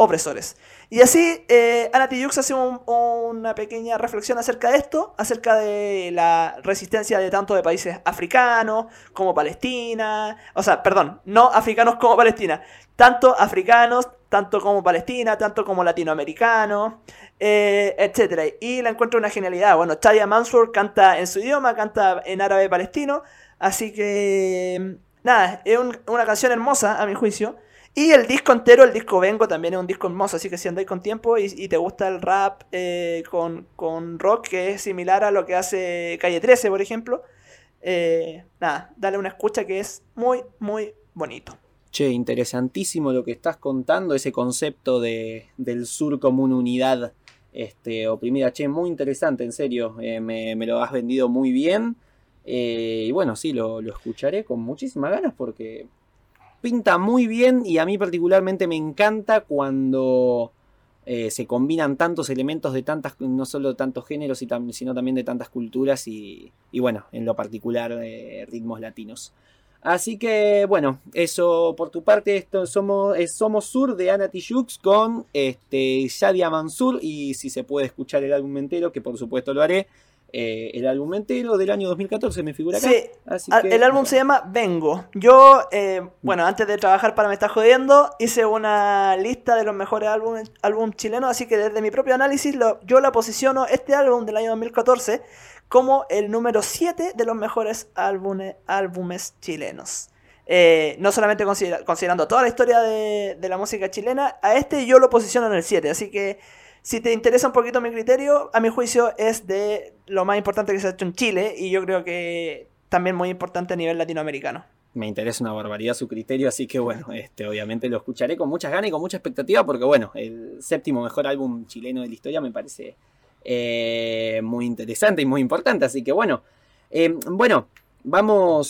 opresores. Y así, eh, hace un- una pequeña reflexión acerca de esto, acerca de la resistencia de tanto de países africanos como Palestina, o sea, perdón, no africanos como Palestina, tanto africanos, tanto como Palestina, tanto como latinoamericanos, eh, etcétera. Y la encuentro una genialidad. Bueno, Chadia Mansur canta en su idioma, canta en árabe palestino, así que nada, es un- una canción hermosa a mi juicio. Y el disco entero, el disco Vengo, también es un disco hermoso, así que si andáis con tiempo y, te gusta el rap eh, con, con rock, que es similar a lo que hace Calle 13, por ejemplo, eh, nada, dale una escucha que es muy, muy bonito. Che, interesantísimo lo que estás contando, ese concepto de, del sur como una unidad este, oprimida. Che, muy interesante, en serio, eh, me, me lo has vendido muy bien. Eh, y bueno, sí, lo, lo escucharé con muchísimas ganas porque pinta muy bien y a mí particularmente me encanta cuando eh, se combinan tantos elementos de tantas, no solo de tantos géneros, y sino también de tantas culturas y, bueno, en lo particular ritmos latinos. Así que bueno, eso por tu parte, esto somos, es Somos Sur de Ana con este, Mansur y si se puede escuchar el álbum entero, que por supuesto lo haré, eh, el álbum entero del año 2014 me figura acá. Sí, Así Al- que- El álbum se llama Vengo. Yo, eh, bueno, antes de trabajar para Me Está Jodiendo, hice una lista de los mejores álbumes álbum chilenos, así que desde mi propio análisis lo- yo la posiciono este álbum del año 2014 como el número 7 de los mejores álbumes, álbumes chilenos. Eh, no solamente considera- considerando toda la historia de, de la música chilena, a este yo lo posiciono en el 7, así que si te interesa un poquito mi criterio, a mi juicio es de lo más importante que se ha hecho en Chile y yo creo que también muy importante a nivel latinoamericano. me interesa una barbaridad su criterio, así que bueno, este, obviamente lo escucharé con muchas ganas y con mucha expectativa, porque bueno, el séptimo mejor álbum chileno de la historia me parece eh, muy interesante y muy importante, así que bueno, Eh, bueno, vamos,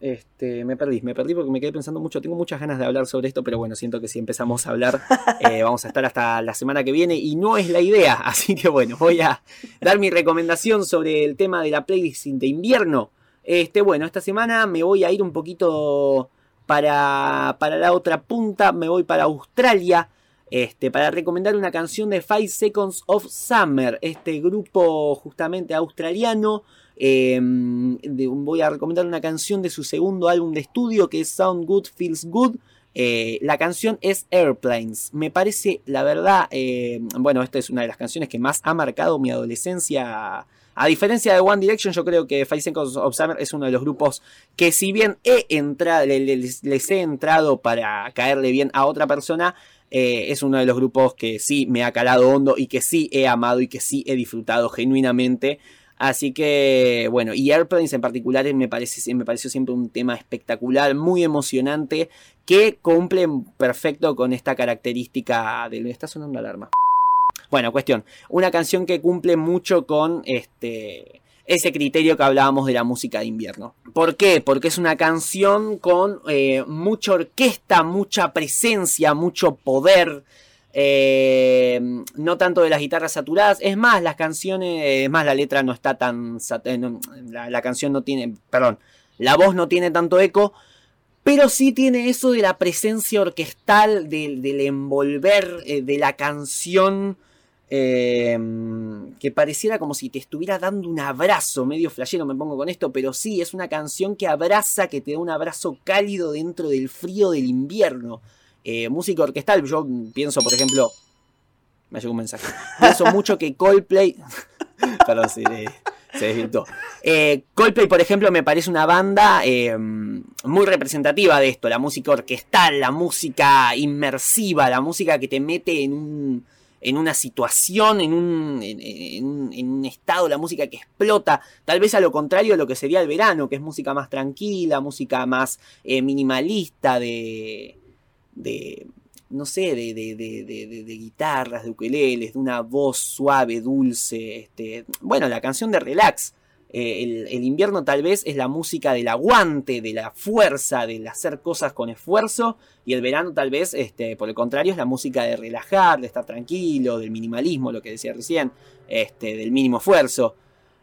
este, me perdí, me perdí porque me quedé pensando mucho, tengo muchas ganas de hablar sobre esto, pero bueno, siento que si empezamos a hablar eh, vamos a estar hasta la semana que viene y no es la idea, así que bueno, voy a dar mi recomendación sobre el tema de la playlist de invierno. Este, bueno, esta semana me voy a ir un poquito para, para la otra punta, me voy para Australia. Este, para recomendar una canción de Five Seconds of Summer, este grupo justamente australiano. De- voy a recomendar una canción de su segundo álbum de estudio que es Sound Good Feels Good. Eh, la canción es Airplanes. Me parece, la verdad, eh, bueno, esta es una de las canciones que más ha marcado mi adolescencia. A diferencia de One Direction, yo creo que Five Seconds of Summer es uno de los grupos que si bien he entrado, le- le- les, les he entrado para caerle bien a otra persona, eh, es uno de los grupos que sí me ha calado hondo y que sí he amado y que sí he disfrutado genuinamente. Así que, bueno, y Airplanes en particular me, parece, me pareció siempre un tema espectacular, muy emocionante, que cumple perfecto con esta característica de... Está sonando alarma. Bueno, cuestión, una canción que cumple mucho con este ese criterio que hablábamos de la música de invierno. ¿Por qué? Porque es una canción con eh, mucha orquesta, mucha presencia, mucho poder. Eh, no tanto de las guitarras saturadas. Es más, las canciones, es más, la letra no está tan. eh, no, la, canción no tiene. Perdón, la voz no tiene tanto eco. Pero sí tiene eso de la presencia orquestal, del, envolver eh, de la canción. que pareciera como si te estuviera dando un abrazo, medio flashero me pongo con esto, pero sí, es una canción que abraza, que te da un abrazo cálido dentro del frío del invierno. Eh, música orquestal, yo pienso, por ejemplo, me llegó un mensaje, pienso mucho que Coldplay, perdón, se, se desvirtuó. Eh, Coldplay, por ejemplo, me parece una banda eh, muy representativa de esto, la música orquestal, la música inmersiva, la música que te mete en un en una situación, en un, en, un, estado, la música que explota, tal vez a lo contrario de lo que sería el verano, que es música más tranquila, música más eh, minimalista, de, de, no sé, de, de, de, de, guitarras, de ukeleles, de una voz suave, dulce, este, bueno, la canción de Relax. Eh, el, el, invierno tal vez es la música del aguante, de la fuerza, del hacer cosas con esfuerzo. Y el verano tal vez, este, por el contrario, es la música de relajar, de estar tranquilo, del minimalismo, lo que decía recién, este, del mínimo esfuerzo.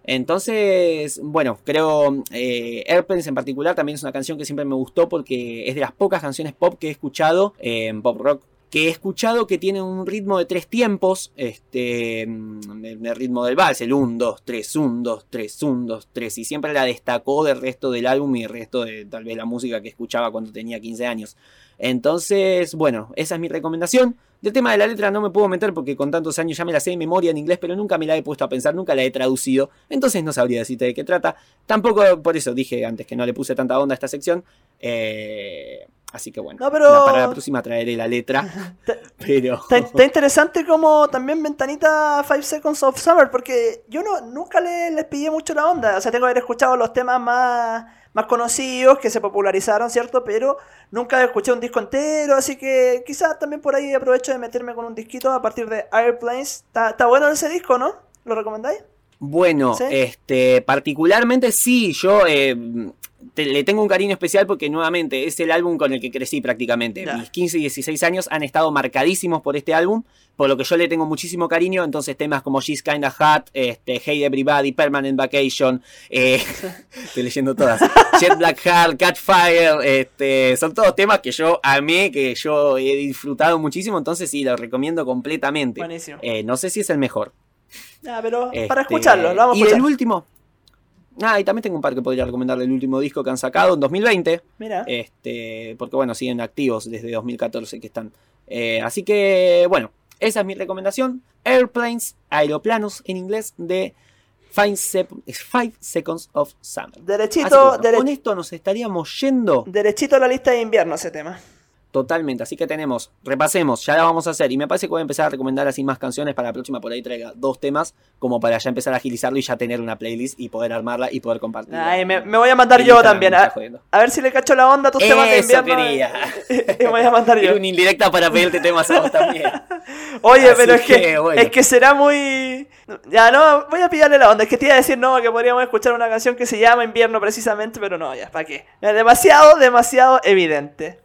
Entonces, bueno, creo eh, Airplanes en particular también es una canción que siempre me gustó porque es de las pocas canciones pop que he escuchado, en pop rock, que he escuchado que tiene un ritmo de tres tiempos, este, el ritmo del vals, el 1, 2, 3, 1, 2, 3, 1, 2, 3, y siempre la destacó del resto del álbum y del resto de tal vez la música que escuchaba cuando tenía 15 años. Entonces, bueno, esa es mi recomendación. Del tema de la letra no me puedo meter porque con tantos años ya me la sé de memoria en inglés, pero nunca me la he puesto a pensar, nunca la he traducido, entonces no sabría decirte de qué trata. Tampoco, por eso dije antes que no le puse tanta onda a esta sección. Eh, Así que bueno, No, pero- para la próxima traeré la letra. pero. Está, está interesante como también ventanita 5 Seconds of Summer, porque yo no, nunca le- les pillé mucho la onda. O sea, tengo que haber escuchado los temas más, más conocidos que se popularizaron, ¿cierto? Pero nunca escuché un disco entero, así que quizás también por ahí aprovecho de meterme con un disquito a partir de Airplanes. Está, está bueno ese disco, ¿no? ¿Lo recomendáis? Bueno, ¿Sí? este, particularmente sí, yo eh, te- le tengo un cariño especial porque nuevamente es el álbum con el que crecí prácticamente. Mis 15 y 16 años han estado marcadísimos por este álbum, por lo que yo le tengo muchísimo cariño. Entonces temas como She's Kinda Hot, este, Hey Everybody, Permanent Vacation, eh, estoy leyendo todas, Jet Black Heart, Catfire, este, son todos temas que yo amé, que yo he disfrutado muchísimo, entonces sí, lo recomiendo completamente. Buenísimo. Eh, no sé si es el mejor. Ya, pero Este, para escucharlo, lo vamos a y escuchar. el último. Ah, y también tengo un par que podría recomendarle el último disco que han sacado en 2020. Mira. Este, porque bueno, siguen activos desde 2014 que están. Eh, así que, bueno, esa es mi recomendación. Airplanes, aeroplanos en inglés de 5 Seconds of Summer. Derechito, bueno, dere- con esto nos estaríamos yendo derechito a la lista de invierno ese tema. Totalmente. Así que tenemos, repasemos, ya la vamos a hacer. Y me parece que voy a empezar a recomendar así más canciones para la próxima. Por ahí traiga dos temas, como para ya empezar a agilizarlo y ya tener una playlist y poder armarla y poder compartirla. Ay, me, me voy a mandar yo también. A, a ver si le cacho la onda a tus temas de Eso invierno. quería. Me voy a mandar yo. Una indirecta para pedirte temas a vos también. Oye, Así pero es que, que, bueno. es que será muy... Ya, no, voy a pillarle la onda. Es que te iba a decir, no, que podríamos escuchar una canción que se llama Invierno precisamente, pero no, ya, ¿para qué? Demasiado, demasiado evidente.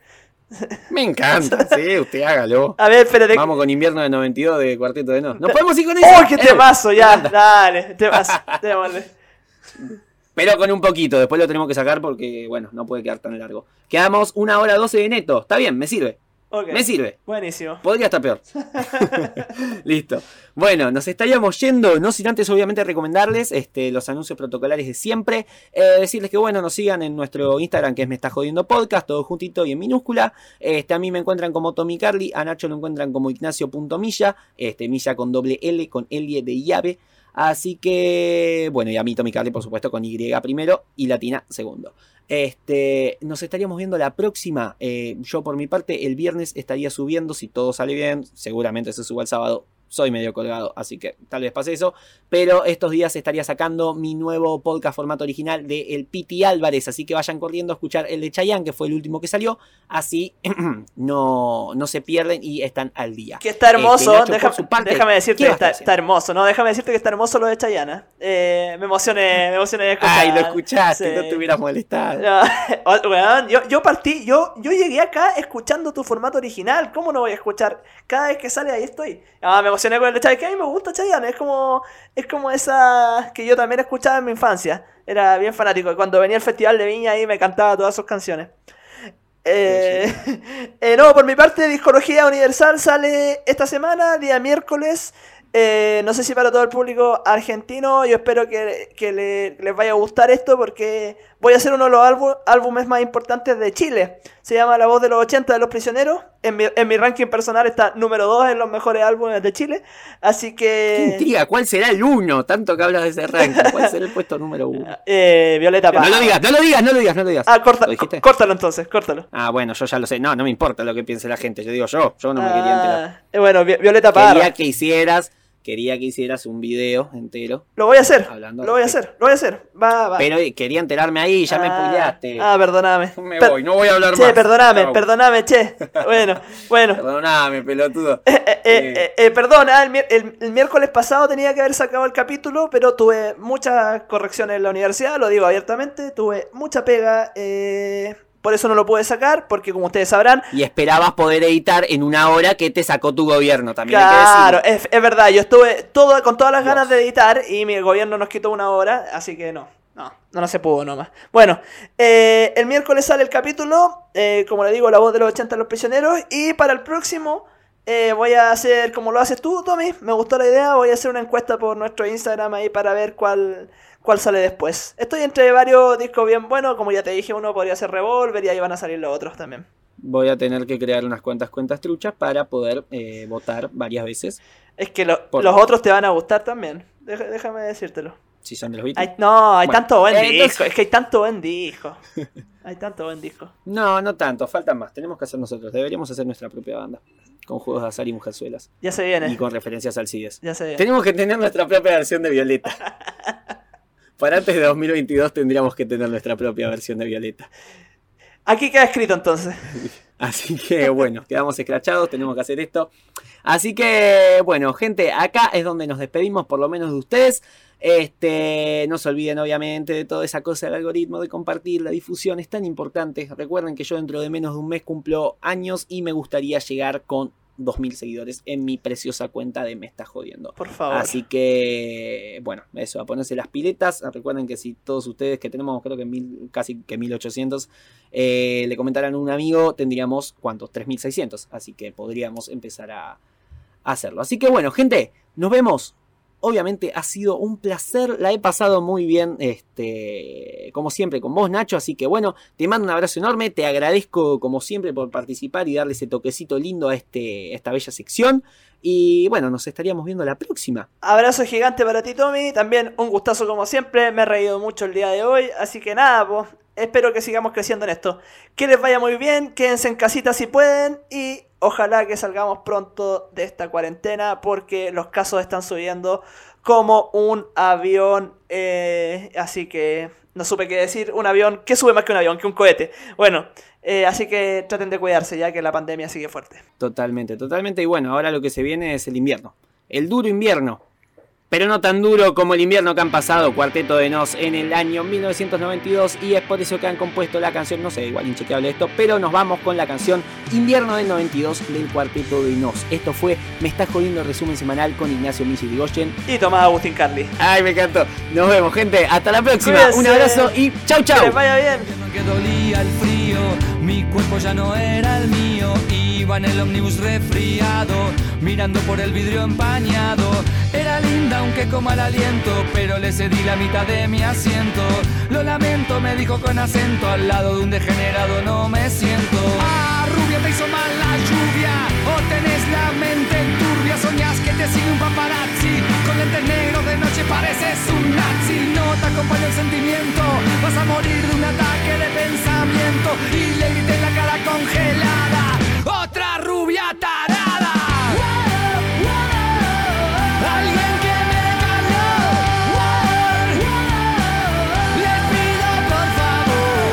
Me encanta, sí, usted hágalo. A ver, espérate. Vamos con invierno de 92 de Cuarteto de No. ¿Nos podemos ir con eso? ¡Oh, qué Eh, temazo! Ya, dale, temazo. démosle. Pero con un poquito, después lo tenemos que sacar porque, bueno, no puede quedar tan largo. Quedamos una hora 12 de neto. Está bien, me sirve. Me sirve. Buenísimo. Podría estar peor. Listo. Bueno, nos estaríamos yendo, no sin antes obviamente recomendarles este, los anuncios protocolares de siempre. Eh, decirles que bueno, nos sigan en nuestro Instagram que es Me Está Jodiendo Podcast, todo juntito y en minúscula. Este, a mí me encuentran como Tommy Carly, a Nacho lo encuentran como Ignacio.milla, este, Milla con doble L, con L de llave. Así que, bueno, y a mí Tommy Carly, por supuesto, con Y primero y Latina segundo. Este, nos estaríamos viendo la próxima. Eh, yo por mi parte el viernes estaría subiendo, si todo sale bien, seguramente se suba el sábado. Soy medio colgado, así que tal vez pase eso. Pero estos días estaría sacando mi nuevo podcast formato original de El Piti Álvarez. Así que vayan corriendo a escuchar el de Chayanne, que fue el último que salió. Así no, no se pierden y están al día. Que está hermoso, Este, Nacho, deja- por su parte, déjame decirte ¿qué que está, está hermoso, ¿no? Déjame decirte que está hermoso lo de Chayana. Eh, me emocioné, me emocioné de escuchar. Ay, lo escuchaste, Sí. no te hubieras molestado. No, yo, yo partí, yo, yo llegué acá escuchando tu formato original. ¿Cómo no voy a escuchar? Cada vez que sale ahí estoy. Ah, me emocioné con el de que a mí me gusta Chayanne. Es como, es como esa que yo también escuchaba en mi infancia. Era bien fanático. Cuando venía el festival de Viña ahí me cantaba todas sus canciones. Eh, eh, no, por mi parte, Discología Universal sale esta semana, día miércoles. Eh, no sé si para todo el público argentino, yo espero que, que le- les vaya a gustar esto porque voy a hacer uno de los álbu- álbumes más importantes de Chile. Se llama La Voz de los 80 de los Prisioneros. En mi, en mi ranking personal está número 2 en los mejores álbumes de Chile. Así Qué que... intriga, ¿cuál será el uno? Tanto que hablas de ese ranking. ¿Cuál será el puesto número uno? Eh, Violeta No Parra. lo digas, no lo digas, no lo digas, no lo digas. Ah, corta- ¿Lo dijiste? córtalo entonces, córtalo. Ah, bueno, yo ya lo sé. No, no me importa lo que piense la gente. Yo digo yo, yo no me quería enterar. Ah, eh, bueno, Vi- Violeta Parra. Quería que hicieras, quería que hicieras un video entero. Lo voy a hacer. Hablando lo voy a hacer. Lo voy a hacer. Va, va. Pero eh, quería enterarme ahí, ya me Ah, spoileaste. Ah, perdóname. me Per- voy, no voy a hablar Che, más. perdóname, Chau. perdóname, che. Bueno, bueno. Perdóname, pelotudo. Eh, eh, eh, eh, perdona, el, mier- el- el miércoles pasado tenía que haber sacado el capítulo, pero tuve muchas correcciones en la universidad, lo digo abiertamente, tuve mucha pega, eh, por eso no lo pude sacar, porque como ustedes sabrán, Y esperabas poder editar en una hora que te sacó tu gobierno, también hay que claro, es, es verdad, yo estuve todo, con todas las Dios. ganas de editar y mi gobierno nos quitó una hora, así que no. No, no, no se pudo nomás. Bueno, eh, el miércoles sale el capítulo, eh, como le digo, la voz de los 80 de los prisioneros. Y para el próximo eh, voy a hacer como lo haces tú, Tommy. Me gustó la idea, voy a hacer una encuesta por nuestro Instagram ahí para ver cuál, cuál sale después. Estoy entre varios discos bien buenos, como ya te dije, uno podría ser Revolver y ahí van a salir los otros también. Voy a tener que crear unas cuantas cuentas truchas para poder eh, votar varias veces. Es que lo- Por- los otros te van a gustar también. Deja- déjame decírtelo. Si son de los Beatles. Hay- no, hay Bueno, tanto buen eh, entonces- disco. Es que hay tanto buen disco. Hay tanto buen disco. No, no tanto, faltan más. Tenemos que hacer nosotros. Deberíamos hacer nuestra propia banda. Con juegos de azar y mujerzuelas. Ya se viene. Y con referencias al CIDES. Ya se viene. Tenemos que tener nuestra propia versión de Violeta. Para antes de 2022 tendríamos que tener nuestra propia versión de Violeta. Aquí queda escrito entonces. Así que bueno, quedamos escrachados, tenemos que hacer esto. Así que bueno, gente, acá es donde nos despedimos por lo menos de ustedes. Este, no se olviden obviamente de toda esa cosa del algoritmo, de compartir, la difusión es tan importante. Recuerden que yo dentro de menos de un mes cumplo años y me gustaría llegar con 2.000 seguidores en mi preciosa cuenta de Me Está Jodiendo. Por favor. Así que, bueno, eso, a ponerse las piletas. Recuerden que si todos ustedes que tenemos, creo que mil, casi que 1800, eh, le comentaran a un amigo, tendríamos, ¿cuántos? 3600. Así que podríamos empezar a, a hacerlo. Así que, bueno, gente, nos vemos. Obviamente ha sido un placer, la he pasado muy bien, este, como siempre, con vos, Nacho. Así que bueno, te mando un abrazo enorme, te agradezco como siempre por participar y darle ese toquecito lindo a, este, esta bella sección. Y bueno, nos estaríamos viendo la próxima. Abrazo gigante para ti, Tommy. También un gustazo como siempre. Me he reído mucho el día de hoy. Así que nada, pues. Espero que sigamos creciendo en esto. Que les vaya muy bien. Quédense en casita si pueden. Y ojalá que salgamos pronto de esta cuarentena. Porque los casos están subiendo como un avión. eh, así que no supe qué decir. Un avión. ¿Qué sube más que un avión? Que un cohete. Bueno, eh, así que traten de cuidarse ya que la pandemia sigue fuerte. Totalmente, totalmente. Y bueno, ahora lo que se viene es el invierno. El duro invierno. Pero no tan duro como el invierno que han pasado Cuarteto de Nos en el año 1992 y es por eso que han compuesto la canción, no sé, igual inchequeable esto, pero nos vamos con la canción Invierno del 92 del Cuarteto de Nos. Esto fue Me está jodiendo el resumen semanal con Ignacio Michi Rigoyen. Y Tomás Agustín Carly. Ay, me encantó. Nos vemos, gente. Hasta la próxima. Cuídense. Un abrazo y chau, Que chau. les vaya bien. invierno que dolía el frío, mi cuerpo ya no era el mío, iba en el ómnibus resfriado, mirando por el vidrio empañado. Era linda aunque con mal aliento, pero le cedí la mitad de mi asiento. Lo lamento, me dijo con acento, al lado de un degenerado no me siento. Ah, rubia, te hizo mal la lluvia, o tenés la mente turbia, soñás que te sigue un paparazzi, con lentes negros de noche pareces un nazi, no te acompaña el sentimiento, vas a morir de un ataque de pensamiento, y le grité la cara congelada, otra rubia tarada. Alguien que me ganó. Les pido por favor.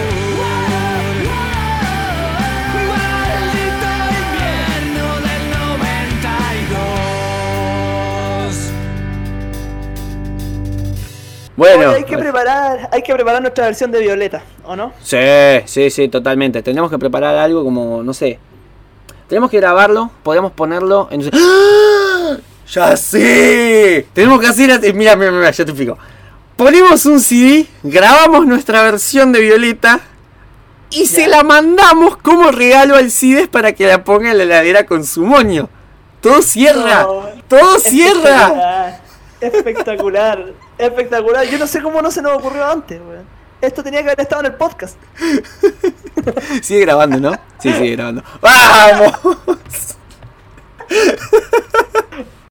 Maldito invierno del 92. Bueno. Oye, hay que preparar, hay que preparar nuestra versión de Violeta, ¿o no? Sí, sí, sí, totalmente. Tenemos que preparar algo como, no sé. Tenemos que grabarlo, podemos ponerlo en... ¡Ah! ¡Ya sé! Tenemos que hacer... Mira, mira, mira, ya te explico. Ponemos un CD, grabamos nuestra versión de Violeta y se la mandamos como regalo al CIDES para que la ponga en la heladera con su moño. Todo cierra, No. todo cierra. Espectacular, Espectacular, espectacular. Yo no sé cómo no se nos ocurrió antes, weón. Esto tenía que haber estado en el podcast. Sigue grabando, ¿no? Sí, sigue grabando. ¡Vamos!